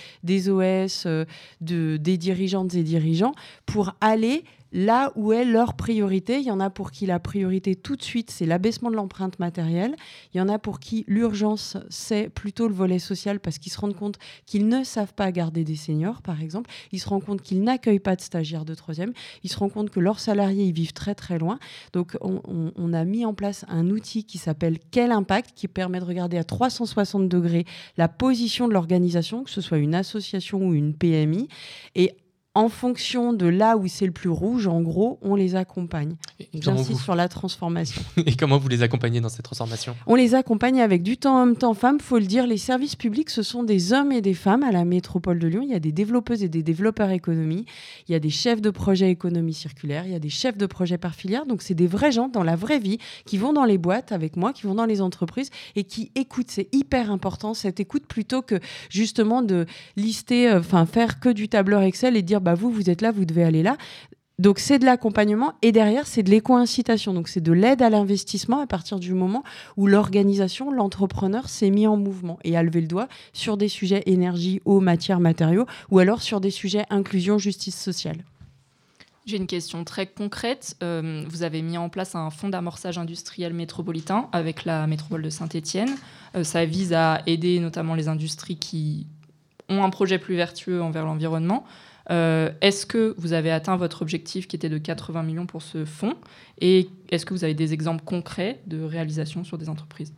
OS, euh, de, des dirigeantes et dirigeants, pour aller là où est leur priorité. Il y en a pour qui la priorité tout de suite, c'est l'abaissement de l'empreinte matérielle. Il y en a pour qui l'urgence, c'est plutôt le volet social parce qu'ils se rendent compte qu'ils ne savent pas garder des seniors, par exemple. Ils se rendent compte qu'ils n'accueillent pas de stagiaires de troisième. Ils se rendent compte que leurs salariés, ils vivent très très loin. Donc on, a mis en place un outil qui s'appelle Quel impact, qui permet de regarder à 360 degrés la position de l'organisation, que ce soit une association ou une PMI, et en fonction de là où c'est le plus rouge, en gros, on les accompagne. J'insiste sur la transformation. Et comment vous les accompagnez dans cette transformation On les accompagne avec du temps homme, temps femme. faut le dire, les services publics, ce sont des hommes et des femmes à la métropole de Lyon. Il y a des développeuses et des développeurs économie. Il y a des chefs de projet économie circulaire. Il y a des chefs de projet par filière. Donc, c'est des vrais gens dans la vraie vie qui vont dans les boîtes avec moi, qui vont dans les entreprises et qui écoutent. C'est hyper important, cette écoute, plutôt que justement de lister, euh, enfin, faire que du tableur Excel et dire bah, vous, vous êtes là, vous devez aller là. Donc c'est de l'accompagnement et derrière c'est de l'éco-incitation. Donc c'est de l'aide à l'investissement à partir du moment où l'organisation, l'entrepreneur s'est mis en mouvement et a levé le doigt sur des sujets énergie, eau, matière, matériaux ou alors sur des sujets inclusion, justice sociale. J'ai une question très concrète. Euh, vous avez mis en place un fonds d'amorçage industriel métropolitain avec la métropole de Saint-Étienne. Euh, ça vise à aider notamment les industries qui ont un projet plus vertueux envers l'environnement. Euh, est-ce que vous avez atteint votre objectif qui était de 80 millions pour ce fonds Et est-ce que vous avez des exemples concrets de réalisation sur des entreprises?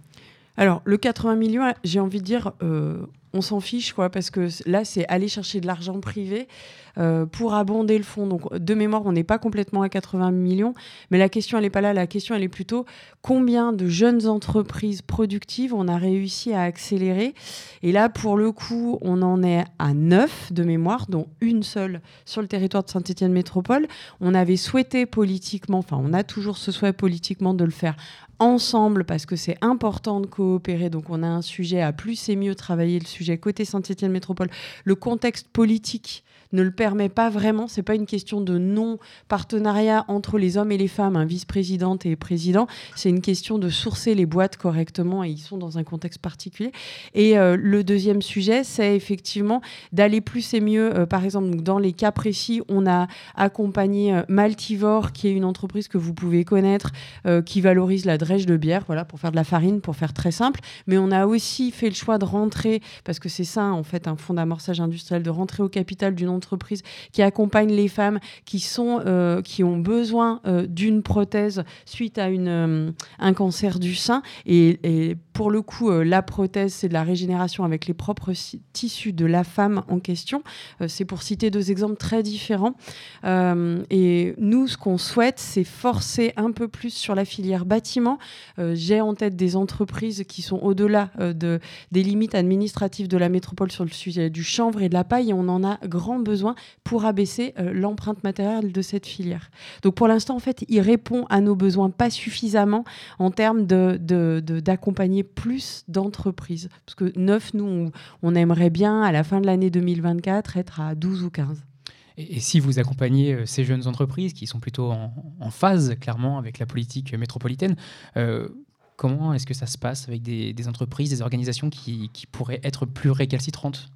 Alors, le 80 millions, j'ai envie de dire, euh, on s'en fiche, quoi, parce que là, c'est aller chercher de l'argent privé euh, pour abonder le fonds. Donc, de mémoire, on n'est pas complètement à 80 millions, mais la question, elle n'est pas là. La question, elle est plutôt combien de jeunes entreprises productives on a réussi à accélérer? Et là, pour le coup, on en est à 9 de mémoire, dont une seule sur le territoire de Saint-Étienne Métropole. On avait souhaité politiquement, enfin, on a toujours ce souhait politiquement de le faire ensemble parce que c'est important de coopérer. Donc on a un sujet à plus et mieux travailler le sujet côté Saint-Étienne Métropole. Le contexte politique ne le permet pas vraiment. C'est pas une question de non-partenariat entre les hommes et les femmes, un vice-présidente et président. C'est une question de sourcer les boîtes correctement et ils sont dans un contexte particulier. Et euh, le deuxième sujet, c'est effectivement d'aller plus et mieux. Euh, par exemple, dans les cas précis, on a accompagné euh, Maltivore, qui est une entreprise que vous pouvez connaître, qui valorise la drèche de bière, voilà, pour faire de la farine, pour faire très simple. Mais on a aussi fait le choix de rentrer, parce que c'est ça, en fait, un fonds d'amorçage industriel, de rentrer au capital d'une entreprise qui accompagnent les femmes qui, sont, euh, qui ont besoin euh, d'une prothèse suite à une, euh, un cancer du sein. Et, pour le coup, la prothèse, c'est de la régénération avec les propres tissus de la femme en question. c'est pour citer deux exemples très différents. et nous, ce qu'on souhaite, c'est forcer un peu plus sur la filière bâtiment. J'ai en tête des entreprises qui sont au-delà de, des limites administratives de la métropole sur le sujet du chanvre et de la paille. Et on en a grand besoin pour abaisser euh, l'empreinte matérielle de cette filière. Donc pour l'instant, en fait, il répond à nos besoins pas suffisamment en termes d'accompagner de, plus d'entreprises. Parce que neuf, nous, on, aimerait bien, à la fin de l'année 2024, être à 12 ou 15. Et, si vous accompagnez euh, ces jeunes entreprises qui sont plutôt en, phase, clairement, avec la politique métropolitaine, euh, comment est-ce que ça se passe avec des, entreprises, des organisations qui pourraient être plus récalcitrantes?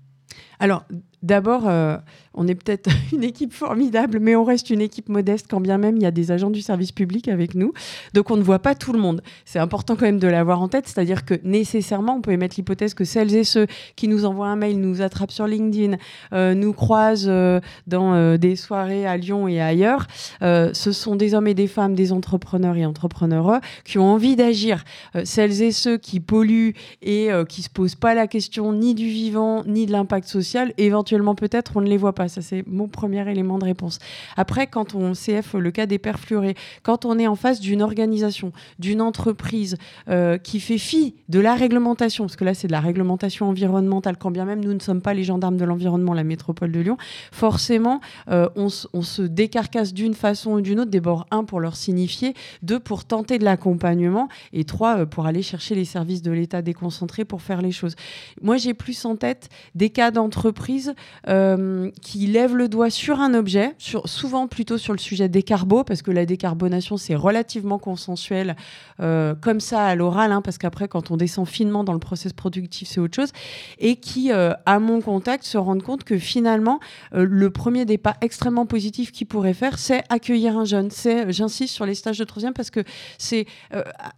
Alors, d'abord, euh, on est peut-être une équipe formidable, mais on reste une équipe modeste quand bien même il y a des agents du service public avec nous. Donc, on ne voit pas tout le monde. C'est important quand même de l'avoir en tête, c'est-à-dire que nécessairement, on peut émettre l'hypothèse que celles et ceux qui nous envoient un mail, nous attrapent sur LinkedIn, euh, nous croisent euh, dans des soirées à Lyon et ailleurs, ce sont des hommes et des femmes, des entrepreneurs et entrepreneureux qui ont envie d'agir. celles et ceux qui polluent et qui se posent pas la question ni du vivant, ni de l'impact social, éventuellement peut-être on ne les voit pas. Ça, c'est mon premier élément de réponse. Après, quand on CF le cas des perfluorés, quand on est en face d'une organisation, d'une entreprise euh, qui fait fi de la réglementation, parce que là, c'est de la réglementation environnementale, quand bien même nous ne sommes pas les gendarmes de l'environnement, la métropole de Lyon, forcément, euh, on, se décarcasse d'une façon ou d'une autre, d'abord, un, pour leur signifier, deux, pour tenter de l'accompagnement, et trois, euh, pour aller chercher les services de l'État déconcentrés pour faire les choses. Moi, j'ai plus en tête des cas cas d'entreprise euh, qui lèvent le doigt sur un objet, souvent plutôt sur le sujet des carbos, parce que la décarbonation, c'est relativement consensuel, euh, comme ça à l'oral, hein, parce qu'après, quand on descend finement dans le process productif, c'est autre chose, et qui, euh, à mon contact, se rendent compte que finalement, le premier pas extrêmement positifs qu'ils pourraient faire, c'est accueillir un jeune. C'est, j'insiste sur les stages de troisième, parce que c'est,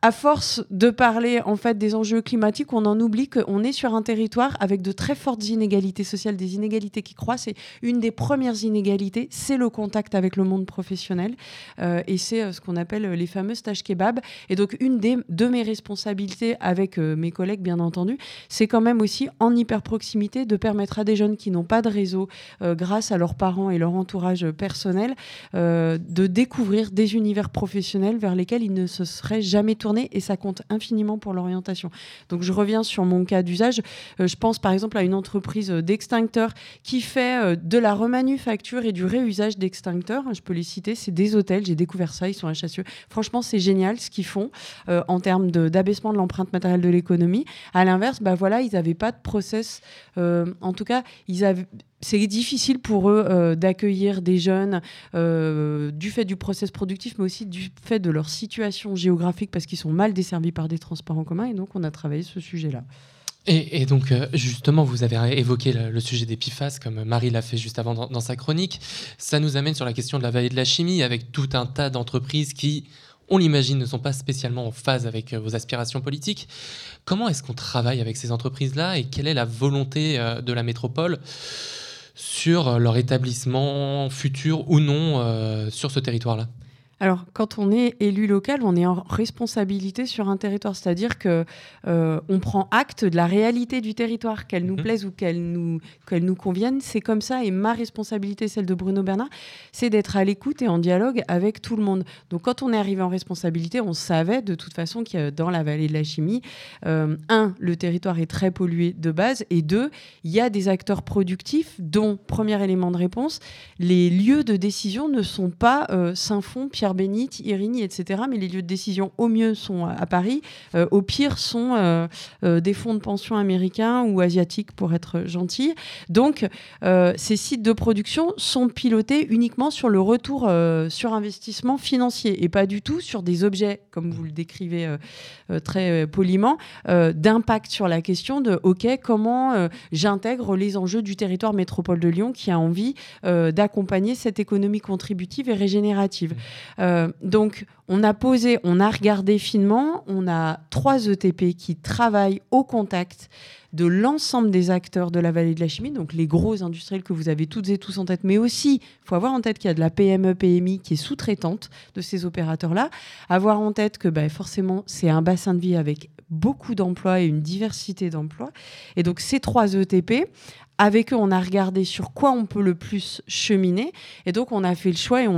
à force de parler en fait des enjeux climatiques, on en oublie qu'on est sur un territoire avec de très fortes inégalités sociales, des inégalités qui croissent. Et une des premières inégalités, c'est le contact avec le monde professionnel. Euh, et c'est euh, ce qu'on appelle euh, les fameux stages kebab. Et donc, une des, de mes responsabilités avec mes collègues, bien entendu, c'est quand même aussi en hyper proximité de permettre à des jeunes qui n'ont pas de réseau, grâce à leurs parents et leur entourage personnel, de découvrir des univers professionnels vers lesquels ils ne se seraient jamais tournés. Et ça compte infiniment pour l'orientation. Donc, je reviens sur mon cas d'usage. Je pense par exemple à une entreprise euh, d'extincteurs qui fait euh, de la remanufacture et du réusage d'extincteurs. Je peux les citer, c'est des hôtels. J'ai découvert ça, ils sont HSE. Franchement, c'est génial ce qu'ils font euh, en termes d'abaissement de l'empreinte matérielle de l'économie. À l'inverse, bah voilà, ils n'avaient pas de process. euh, en tout cas, ils avaient c'est difficile pour eux d'accueillir des jeunes du fait du process productif, mais aussi du fait de leur situation géographique, parce qu'ils sont mal desservis par des transports en commun. Et donc, on a travaillé ce sujet-là. Et, donc, euh, justement, vous avez évoqué le, sujet des PFAS, comme Marie l'a fait juste avant dans, sa chronique. Ça nous amène sur la question de la vallée de la chimie, avec tout un tas d'entreprises qui, on l'imagine, ne sont pas spécialement en phase avec euh, vos aspirations politiques. Comment est-ce qu'on travaille avec ces entreprises-là et quelle est la volonté euh, de la métropole sur leur établissement futur ou non sur ce territoire-là? Alors, quand on est élu local, on est en responsabilité sur un territoire, c'est-à-dire que euh, on prend acte de la réalité du territoire, qu'elle nous Mhm. plaise ou qu'elle nous qu'elle nous convienne. C'est comme ça, et ma responsabilité, celle de Bruno Bernard, c'est d'être à l'écoute et en dialogue avec tout le monde. Donc, quand on est arrivé en responsabilité, on savait de toute façon que dans la vallée de la chimie, euh, un, le territoire est très pollué de base, et deux, il y a des acteurs productifs dont, premier élément de réponse, les lieux de décision ne sont pas euh, Saint-Fond, Pierre-Bénite, Irigny, etc. Mais les lieux de décision, au mieux, sont à à Paris, euh, au pire, sont euh, euh, des fonds de pension américains ou asiatiques, pour être gentil. Donc, euh, ces sites de production sont pilotés uniquement sur le retour euh, sur investissement financier et pas du tout sur des objets, comme vous le décrivez euh, euh, très euh, poliment, euh, d'impact sur la question de OK, comment euh, j'intègre les enjeux du territoire métropole de Lyon qui a envie euh, d'accompagner cette économie contributive et régénérative. Euh, donc, on a posé, on a regardé finement, on a trois ETP qui travaillent au contact de l'ensemble des acteurs de la vallée de la chimie, donc les gros industriels que vous avez toutes et tous en tête, mais aussi, il faut avoir en tête qu'il y a de la PME, PMI qui est sous-traitante de ces opérateurs-là, avoir en tête que ben, forcément, c'est un bassin de vie avec beaucoup d'emplois et une diversité d'emplois. Et donc, ces trois ETP, avec eux, on a regardé sur quoi on peut le plus cheminer. Et donc, on a fait le choix, et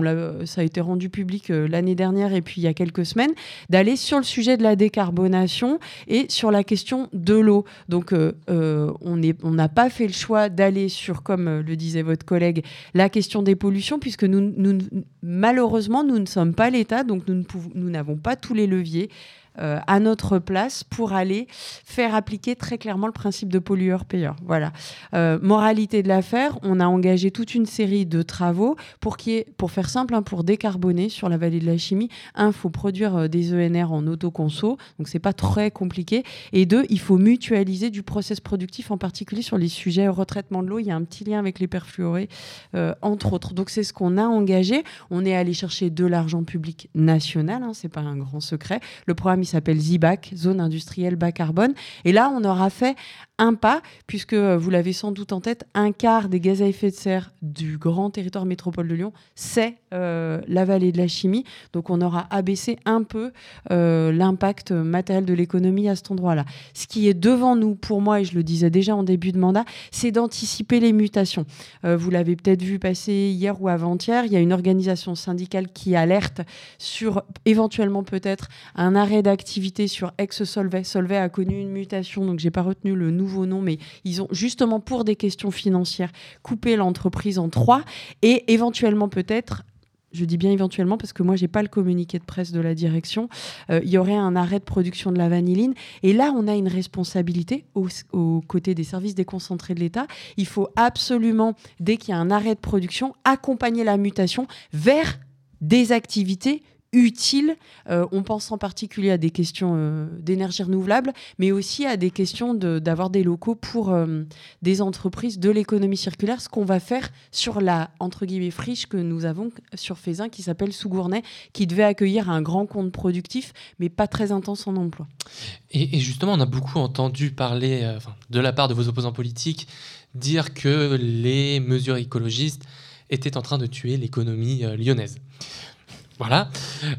ça a été rendu public euh, l'année dernière et puis il y a quelques semaines, d'aller sur le sujet de la décarbonation et sur la question de l'eau. Donc, euh, euh, on n'a pas fait le choix d'aller sur, comme le disait votre collègue, la question des pollutions, puisque malheureusement, nous ne sommes pas l'État, donc nous n'avons pas tous les leviers euh, à notre place pour aller faire appliquer très clairement le principe de pollueur-payeur. Voilà. Euh, moralité de l'affaire, on a engagé toute une série de travaux pour, qu'il y ait- pour faire simple, hein, pour décarboner sur la vallée de la chimie. Un, il faut produire euh, des ENR en autoconso, donc c'est pas très compliqué. Et deux, il faut mutualiser du process productif, en particulier sur les sujets retraitement de l'eau. Il y a un petit lien avec les perfluorés, entre autres. Donc c'est ce qu'on a engagé. On est allé chercher de l'argent public national, hein, c'est pas un grand secret. Le programme il s'appelle ZIBAC, Zone industrielle bas carbone. Et là, on aura fait un pas, puisque euh, vous l'avez sans doute en tête, un quart des gaz à effet de serre du grand territoire métropole de Lyon, c'est euh, la vallée de la chimie. Donc on aura abaissé un peu euh, l'impact matériel de l'économie à cet endroit-là. Ce qui est devant nous, pour moi, et je le disais déjà en début de mandat, c'est d'anticiper les mutations. Vous l'avez peut-être vu passer hier ou avant-hier, il y a une organisation syndicale qui alerte sur éventuellement peut-être un arrêt d'activité sur ex-Solvay. Solvay a connu une mutation, donc j'ai pas retenu le nouveau nom, mais ils ont justement pour des questions financières coupé l'entreprise en trois et éventuellement peut-être je dis bien éventuellement parce que moi j'ai pas le communiqué de presse de la direction, euh, il y aurait un arrêt de production de la vanilline. Et là, on a une responsabilité aux côtés des services déconcentrés de l'État. Il faut absolument, dès qu'il y a un arrêt de production, accompagner la mutation vers des activités utile. Euh, on pense en particulier à des questions euh, d'énergie renouvelable, mais aussi à des questions d'avoir des locaux pour euh, des entreprises de l'économie circulaire, ce qu'on va faire sur la entre guillemets friche que nous avons sur Fézin qui s'appelle Sougournay, qui devait accueillir un grand compte productif, mais pas très intense en emploi. Et, justement, on a beaucoup entendu parler, de la part de vos opposants politiques, dire que les mesures écologistes étaient en train de tuer l'économie lyonnaise. Voilà,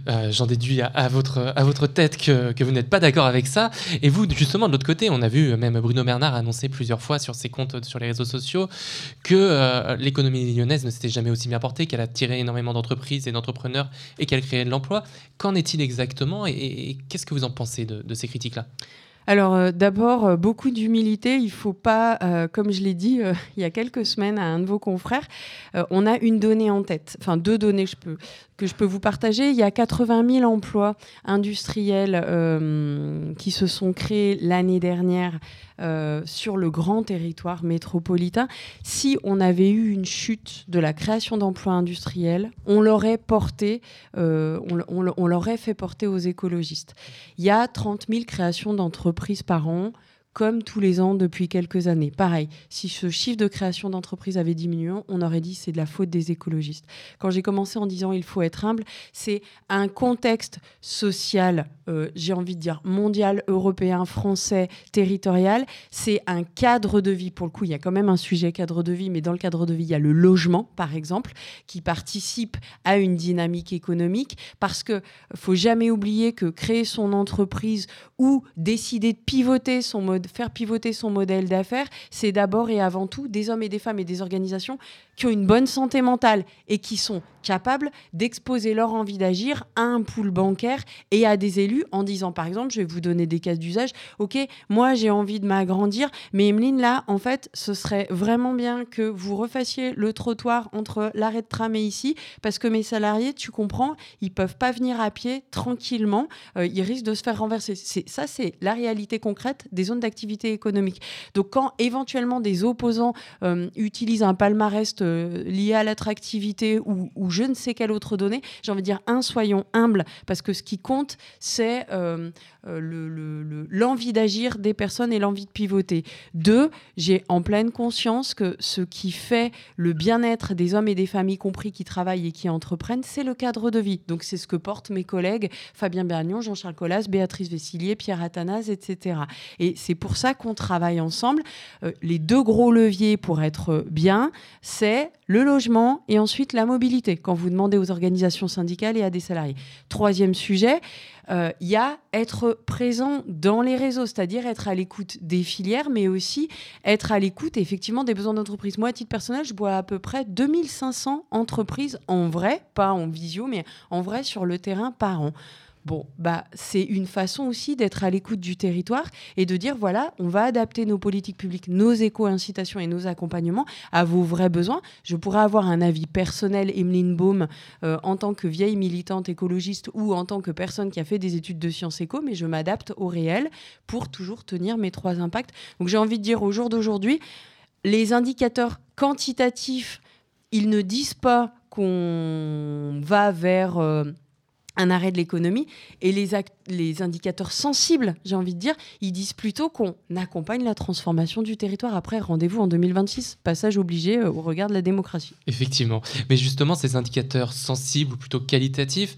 euh, j'en déduis à, votre, tête que, vous n'êtes pas d'accord avec ça. Et vous, justement, de l'autre côté, on a vu même Bruno Bernard annoncer plusieurs fois sur ses comptes sur les réseaux sociaux que euh, l'économie lyonnaise ne s'était jamais aussi bien portée, qu'elle a tiré énormément d'entreprises et d'entrepreneurs et qu'elle créait de l'emploi. Qu'en est-il exactement et, qu'est-ce que vous en pensez de ces critiques-là? Alors euh, d'abord, euh, beaucoup d'humilité. Il ne faut pas, euh, comme je l'ai dit il y a quelques semaines à un de vos confrères, on a une donnée en tête, enfin deux données je peux, que je peux vous partager. Il y a 80 000 emplois industriels qui se sont créés l'année dernière euh, sur le grand territoire métropolitain. Si on avait eu une chute de la création d'emplois industriels, on l'aurait porté, euh, on l'aurait fait porter aux écologistes. Il y a 30 000 créations d'entreprises par an comme tous les ans depuis quelques années. Pareil, si ce chiffre de création d'entreprise avait diminué, on aurait dit c'est de la faute des écologistes. Quand j'ai commencé en disant il faut être humble, c'est un contexte social, euh, j'ai envie de dire mondial, européen, français, territorial. C'est un cadre de vie. Pour le coup, il y a quand même un sujet cadre de vie, mais dans le cadre de vie, il y a le logement, par exemple, qui participe à une dynamique économique. Parce que faut jamais oublier que créer son entreprise ou décider de pivoter son mode faire pivoter son modèle d'affaires, c'est d'abord et avant tout des hommes et des femmes et des organisations qui ont une bonne santé mentale et qui sont capables d'exposer leur envie d'agir à un pool bancaire et à des élus en disant, par exemple, je vais vous donner des cas d'usage, ok, moi j'ai envie de m'agrandir, mais Emeline, là, en fait, ce serait vraiment bien que vous refassiez le trottoir entre l'arrêt de tram et ici, parce que mes salariés, tu comprends, ils peuvent pas venir à pied tranquillement, euh, ils risquent de se faire renverser. Ça, c'est la réalité concrète des zones d'activité économique. Donc quand éventuellement des opposants euh, utilisent un palmarès euh, lié à l'attractivité ou, je ne sais quelle autre donnée, j'ai envie de dire, un, soyons humbles, parce que ce qui compte, c'est euh, euh, l'envie d'agir des personnes et l'envie de pivoter. Deux, j'ai en pleine conscience que ce qui fait le bien-être des hommes et des familles, compris qui travaillent et qui entreprennent, c'est le cadre de vie. Donc c'est ce que portent mes collègues Fabien Bernion, Jean-Charles Collas, Béatrice Vessillier, Pierre Athanase, etc. Et c'est pour ça qu'on travaille ensemble. les deux gros leviers pour être bien, c'est le logement et ensuite la mobilité, quand vous demandez aux organisations syndicales et à des salariés. Troisième sujet, il euh, y a être présent dans les réseaux, c'est-à-dire être à l'écoute des filières, mais aussi être à l'écoute effectivement des besoins d'entreprise. Moi, à titre personnel, je vois à peu près 2500 entreprises en vrai, pas en visio, mais en vrai sur le terrain par an. Bon, bah, c'est une façon aussi d'être à l'écoute du territoire et de dire voilà, on va adapter nos politiques publiques, nos éco-incitations et nos accompagnements à vos vrais besoins. Je pourrais avoir un avis personnel, Emeline Baum, euh, en tant que vieille militante écologiste ou en tant que personne qui a fait des études de sciences éco, mais je m'adapte au réel pour toujours tenir mes trois impacts. Donc j'ai envie de dire au jour d'aujourd'hui, les indicateurs quantitatifs, ils ne disent pas qu'on va vers. Euh, un arrêt de l'économie. Et les, les indicateurs sensibles, j'ai envie de dire, ils disent plutôt qu'on accompagne la transformation du territoire. Après, rendez-vous en 2026, passage obligé euh, au regard de la démocratie. Effectivement. Mais justement, ces indicateurs sensibles ou plutôt qualitatifs,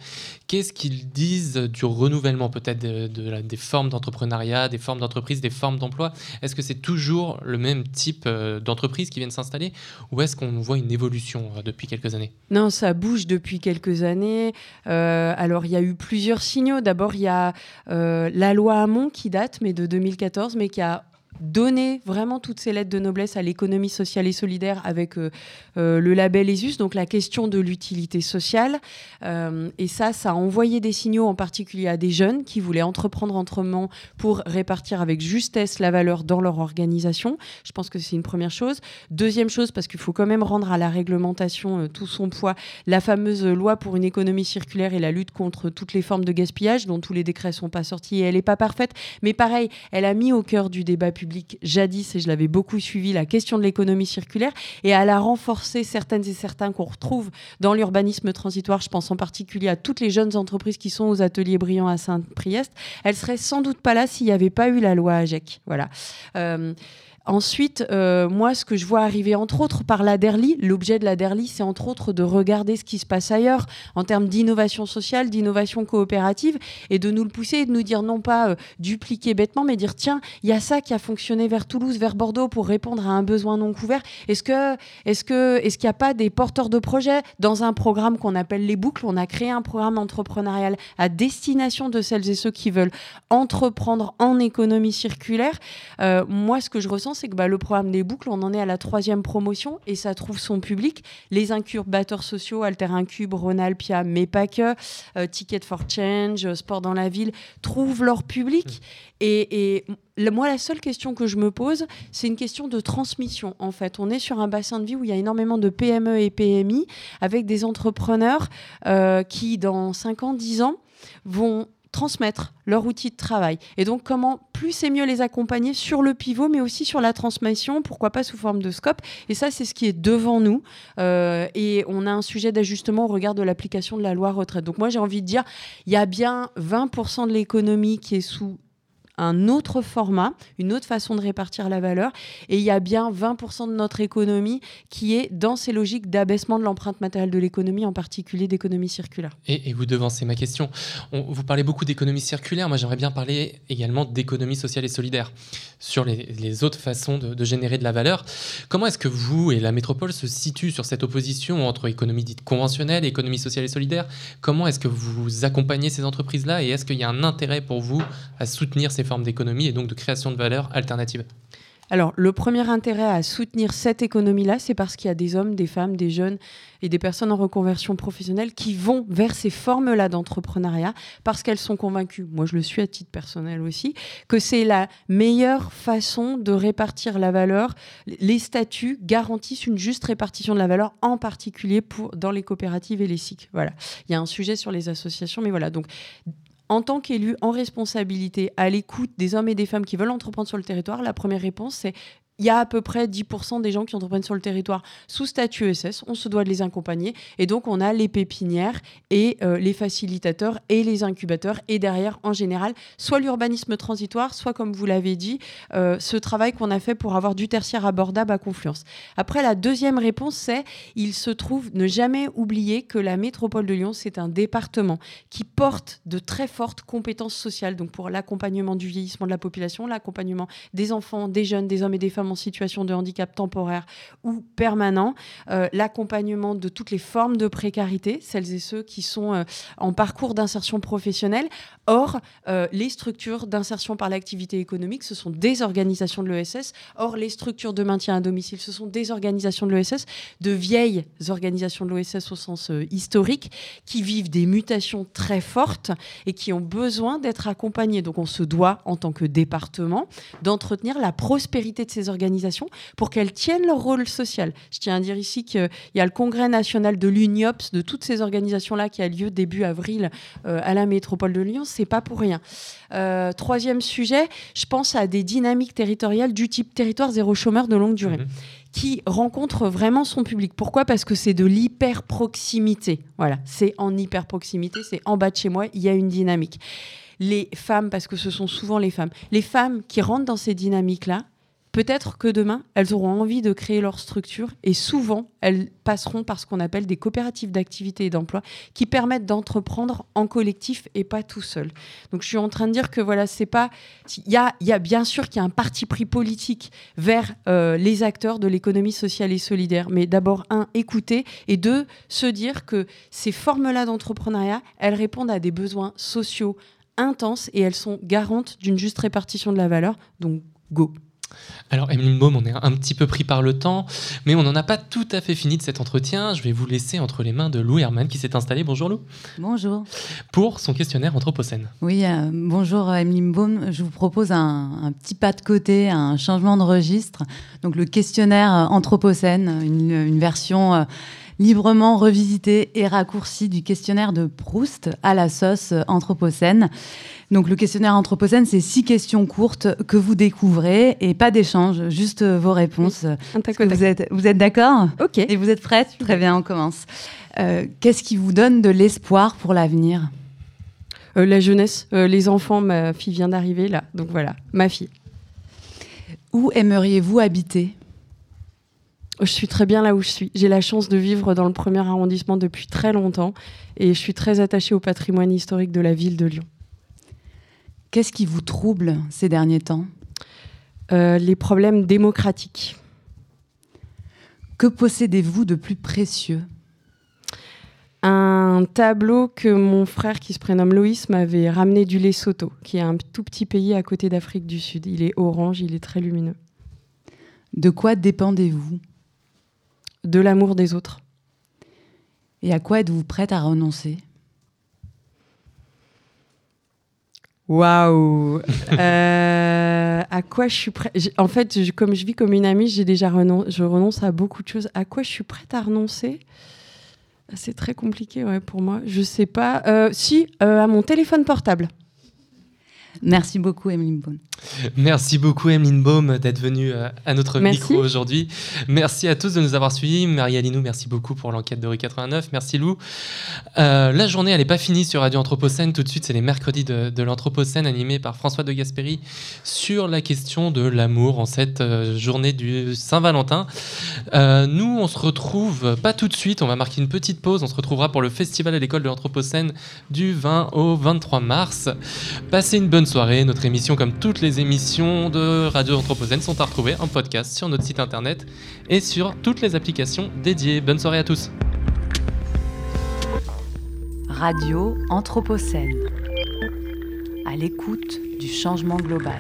qu'est-ce qu'ils disent du renouvellement peut-être de, des formes d'entrepreneuriat, des formes d'entreprise, des formes d'emploi? Est-ce que c'est toujours le même type euh, d'entreprise qui viennent s'installer? Ou est-ce qu'on voit une évolution euh, depuis quelques années? Non, ça bouge depuis quelques années. Alors, il y a eu plusieurs signaux. D'abord, il y a euh, la loi Hamon qui date, mais de 2014, mais qui a donner vraiment toutes ces lettres de noblesse à l'économie sociale et solidaire avec euh, euh, le label ESUS, donc la question de l'utilité sociale. Euh, et ça, ça a envoyé des signaux en particulier à des jeunes qui voulaient entreprendre autrement pour répartir avec justesse la valeur dans leur organisation. Je pense que c'est une première chose. Deuxième chose, parce qu'il faut quand même rendre à la réglementation tout son poids, la fameuse loi pour une économie circulaire et la lutte contre toutes les formes de gaspillage, dont tous les décrets sont pas sortis et elle n'est pas parfaite. Mais pareil, elle a mis au cœur du débat public jadis, et je l'avais beaucoup suivi, la question de l'économie circulaire, et elle a renforcé certaines et certains qu'on retrouve dans l'urbanisme transitoire. Je pense en particulier à toutes les jeunes entreprises qui sont aux ateliers brillants à Saint-Priest. Elle serait sans doute pas là s'il n'y avait pas eu la loi AGEC. Voilà. Euh, Ensuite, euh, moi, ce que je vois arriver, entre autres, par la DERLI, l'objet de la DERLI, c'est entre autres de regarder ce qui se passe ailleurs en termes d'innovation sociale, d'innovation coopérative, et de nous le pousser de nous dire non pas euh, dupliquer bêtement, mais dire tiens, il y a ça qui a fonctionné vers Toulouse, vers Bordeaux pour répondre à un besoin non couvert. Est-ce que, est-ce que, est-ce qu'il n'y a pas des porteurs de projets dans un programme qu'on appelle les boucles? On a créé un programme entrepreneurial à destination de celles et ceux qui veulent entreprendre en économie circulaire. Euh, moi, ce que je ressens c'est que bah, le programme des boucles, on en est à la troisième promotion et ça trouve son public. Les incubateurs sociaux, Alter Incube, Ronalpia, mais pas que, euh, Ticket for Change, Sport dans la ville, trouvent leur public. Mmh. Et, moi, la seule question que je me pose, c'est une question de transmission. En fait, on est sur un bassin de vie où il y a énormément de PME et PMI avec des entrepreneurs euh, qui, dans 5 ans, 10 ans, vont transmettre leur outil de travail. Et donc, comment plus et mieux les accompagner sur le pivot, mais aussi sur la transmission, pourquoi pas sous forme de scope. Et ça, c'est ce qui est devant nous. Euh, et on a un sujet d'ajustement au regard de l'application de la loi retraite. Donc, moi, j'ai envie de dire, il y a bien 20% de l'économie qui est sous un autre format, une autre façon de répartir la valeur. Et il y a bien 20% de notre économie qui est dans ces logiques d'abaissement de l'empreinte matérielle de l'économie, en particulier d'économie circulaire. Et, vous devancez ma question. vous parlez beaucoup d'économie circulaire. Moi, j'aimerais bien parler également d'économie sociale et solidaire sur les, autres façons de, générer de la valeur. Comment est-ce que vous et la métropole se situent sur cette opposition entre économie dite conventionnelle et économie sociale et solidaire? Comment est-ce que vous accompagnez ces entreprises-là et est-ce qu'il y a un intérêt pour vous à soutenir ces formes d'économie et donc de création de valeur alternative alors, le premier intérêt à soutenir cette économie-là, c'est parce qu'il y a des hommes, des femmes, des jeunes et des personnes en reconversion professionnelle qui vont vers ces formes-là d'entrepreneuriat parce qu'elles sont convaincues, moi je le suis à titre personnel aussi, que c'est la meilleure façon de répartir la valeur. Les statuts garantissent une juste répartition de la valeur, en particulier pour, dans les coopératives et les SIC. Voilà. Il y a un sujet sur les associations, mais voilà. Donc, en tant qu'élu en responsabilité, à l'écoute des hommes et des femmes qui veulent entreprendre sur le territoire, la première réponse, c'est il y a à peu près 10% des gens qui entreprennent sur le territoire sous statut ESS. On se doit de les accompagner. Et donc, on a les pépinières et euh, les facilitateurs et les incubateurs. Et derrière, en général, soit l'urbanisme transitoire, soit, comme vous l'avez dit, euh, ce travail qu'on a fait pour avoir du tertiaire abordable à Confluence. Après, la deuxième réponse, c'est il se trouve ne jamais oublier que la métropole de Lyon, c'est un département qui porte de très fortes compétences sociales. Donc, pour l'accompagnement du vieillissement de la population, l'accompagnement des enfants, des jeunes, des hommes et des femmes en situation de handicap temporaire ou permanent, euh, l'accompagnement de toutes les formes de précarité, celles et ceux qui sont euh, en parcours d'insertion professionnelle. Or, euh, les structures d'insertion par l'activité économique, ce sont des organisations de l'ESS. Or, les structures de maintien à domicile, ce sont des organisations de l'ESS, de vieilles organisations de l'ESS au sens historique, qui vivent des mutations très fortes et qui ont besoin d'être accompagnées. Donc, on se doit, en tant que département, d'entretenir la prospérité de ces organisations organisations pour qu'elles tiennent leur rôle social. Je tiens à dire ici qu'il y a le congrès national de l'UNIOPS, de toutes ces organisations-là, qui a lieu début avril euh, à la métropole de Lyon. C'est pas pour rien. Euh, troisième sujet, je pense à des dynamiques territoriales du type territoire zéro chômeur de longue durée. Mhm. qui rencontre vraiment son public. Pourquoi? Parce que c'est de l'hyper proximité. Voilà, c'est en hyper proximité, c'est en bas de chez moi, il y a une dynamique. Les femmes, parce que ce sont souvent les femmes, les femmes qui rentrent dans ces dynamiques-là, Peut-être que demain, elles auront envie de créer leur structure et souvent, elles passeront par ce qu'on appelle des coopératives d'activité et d'emploi qui permettent d'entreprendre en collectif et pas tout seul. Donc je suis en train de dire que voilà, c'est pas. Il y a, bien sûr qu'il y a un parti pris politique vers euh, les acteurs de l'économie sociale et solidaire, mais d'abord, un, écouter et deux, se dire que ces formes-là d'entrepreneuriat, elles répondent à des besoins sociaux intenses et elles sont garantes d'une juste répartition de la valeur. Donc, go. Alors, Emeline Baum, on est un petit peu pris par le temps, mais on n'en a pas tout à fait fini de cet entretien. Je vais vous laisser entre les mains de Lou Herman qui s'est installé. Bonjour Lou. Bonjour. Pour son questionnaire Anthropocène. Oui, euh, bonjour Emeline Baum. Je vous propose un, un, petit pas de côté, un changement de registre. Donc, le questionnaire Anthropocène, une, une version. Euh, librement revisité et raccourci du questionnaire de Proust à la sauce anthropocène. Donc le questionnaire anthropocène, c'est six questions courtes que vous découvrez et pas d'échange, juste vos réponses. Vous êtes, vous êtes d'accord? Ok. Et vous êtes prête? Très bien, on commence. Euh, Qu'est-ce qui vous donne de l'espoir pour l'avenir? Euh, La jeunesse, euh, les enfants. Ma fille vient d'arriver là, donc voilà, ma fille. Où aimeriez-vous habiter? Je suis très bien là où je suis. J'ai la chance de vivre dans le premier arrondissement depuis très longtemps et je suis très attachée au patrimoine historique de la ville de Lyon. Qu'est-ce qui vous trouble ces derniers temps? Euh, Les problèmes démocratiques. Que possédez-vous de plus précieux? Un tableau que mon frère, qui se prénomme Loïs, m'avait ramené du Lesotho, qui est un tout petit pays à côté d'Afrique du Sud. Il est orange, il est très lumineux. De quoi dépendez-vous? De l'amour des autres. Et à quoi êtes-vous prête à renoncer? Waouh euh, À quoi je suis prête? En fait, je, comme je vis comme une amie, j'ai déjà renonce, je renonce à beaucoup de choses. À quoi je suis prête à renoncer? C'est très compliqué ouais, pour moi. Je sais pas. Euh, si, euh, à mon téléphone portable. Merci beaucoup, Emeline Baum. Merci beaucoup, Emeline Baum, d'être venue euh, à notre merci. micro aujourd'hui. Merci à tous de nous avoir suivis. Marie Alinou, merci beaucoup pour l'enquête de Rue 89. Merci Lou. Euh, la journée, elle n'est pas finie sur Radio Anthropocène. Tout de suite, c'est les mercredis de, de l'Anthropocène, animés par François de Gasperi, sur la question de l'amour en cette euh, journée du Saint-Valentin. Euh, nous, on se retrouve pas tout de suite. On va marquer une petite pause. On se retrouvera pour le festival à l'école de l'Anthropocène du 20 au 23 mars. Passez une bonne soirée. Notre émission, comme toutes les émissions de Radio Anthropocène, sont à retrouver en podcast sur notre site internet et sur toutes les applications dédiées. Bonne soirée à tous. Radio Anthropocène. À l'écoute du changement global.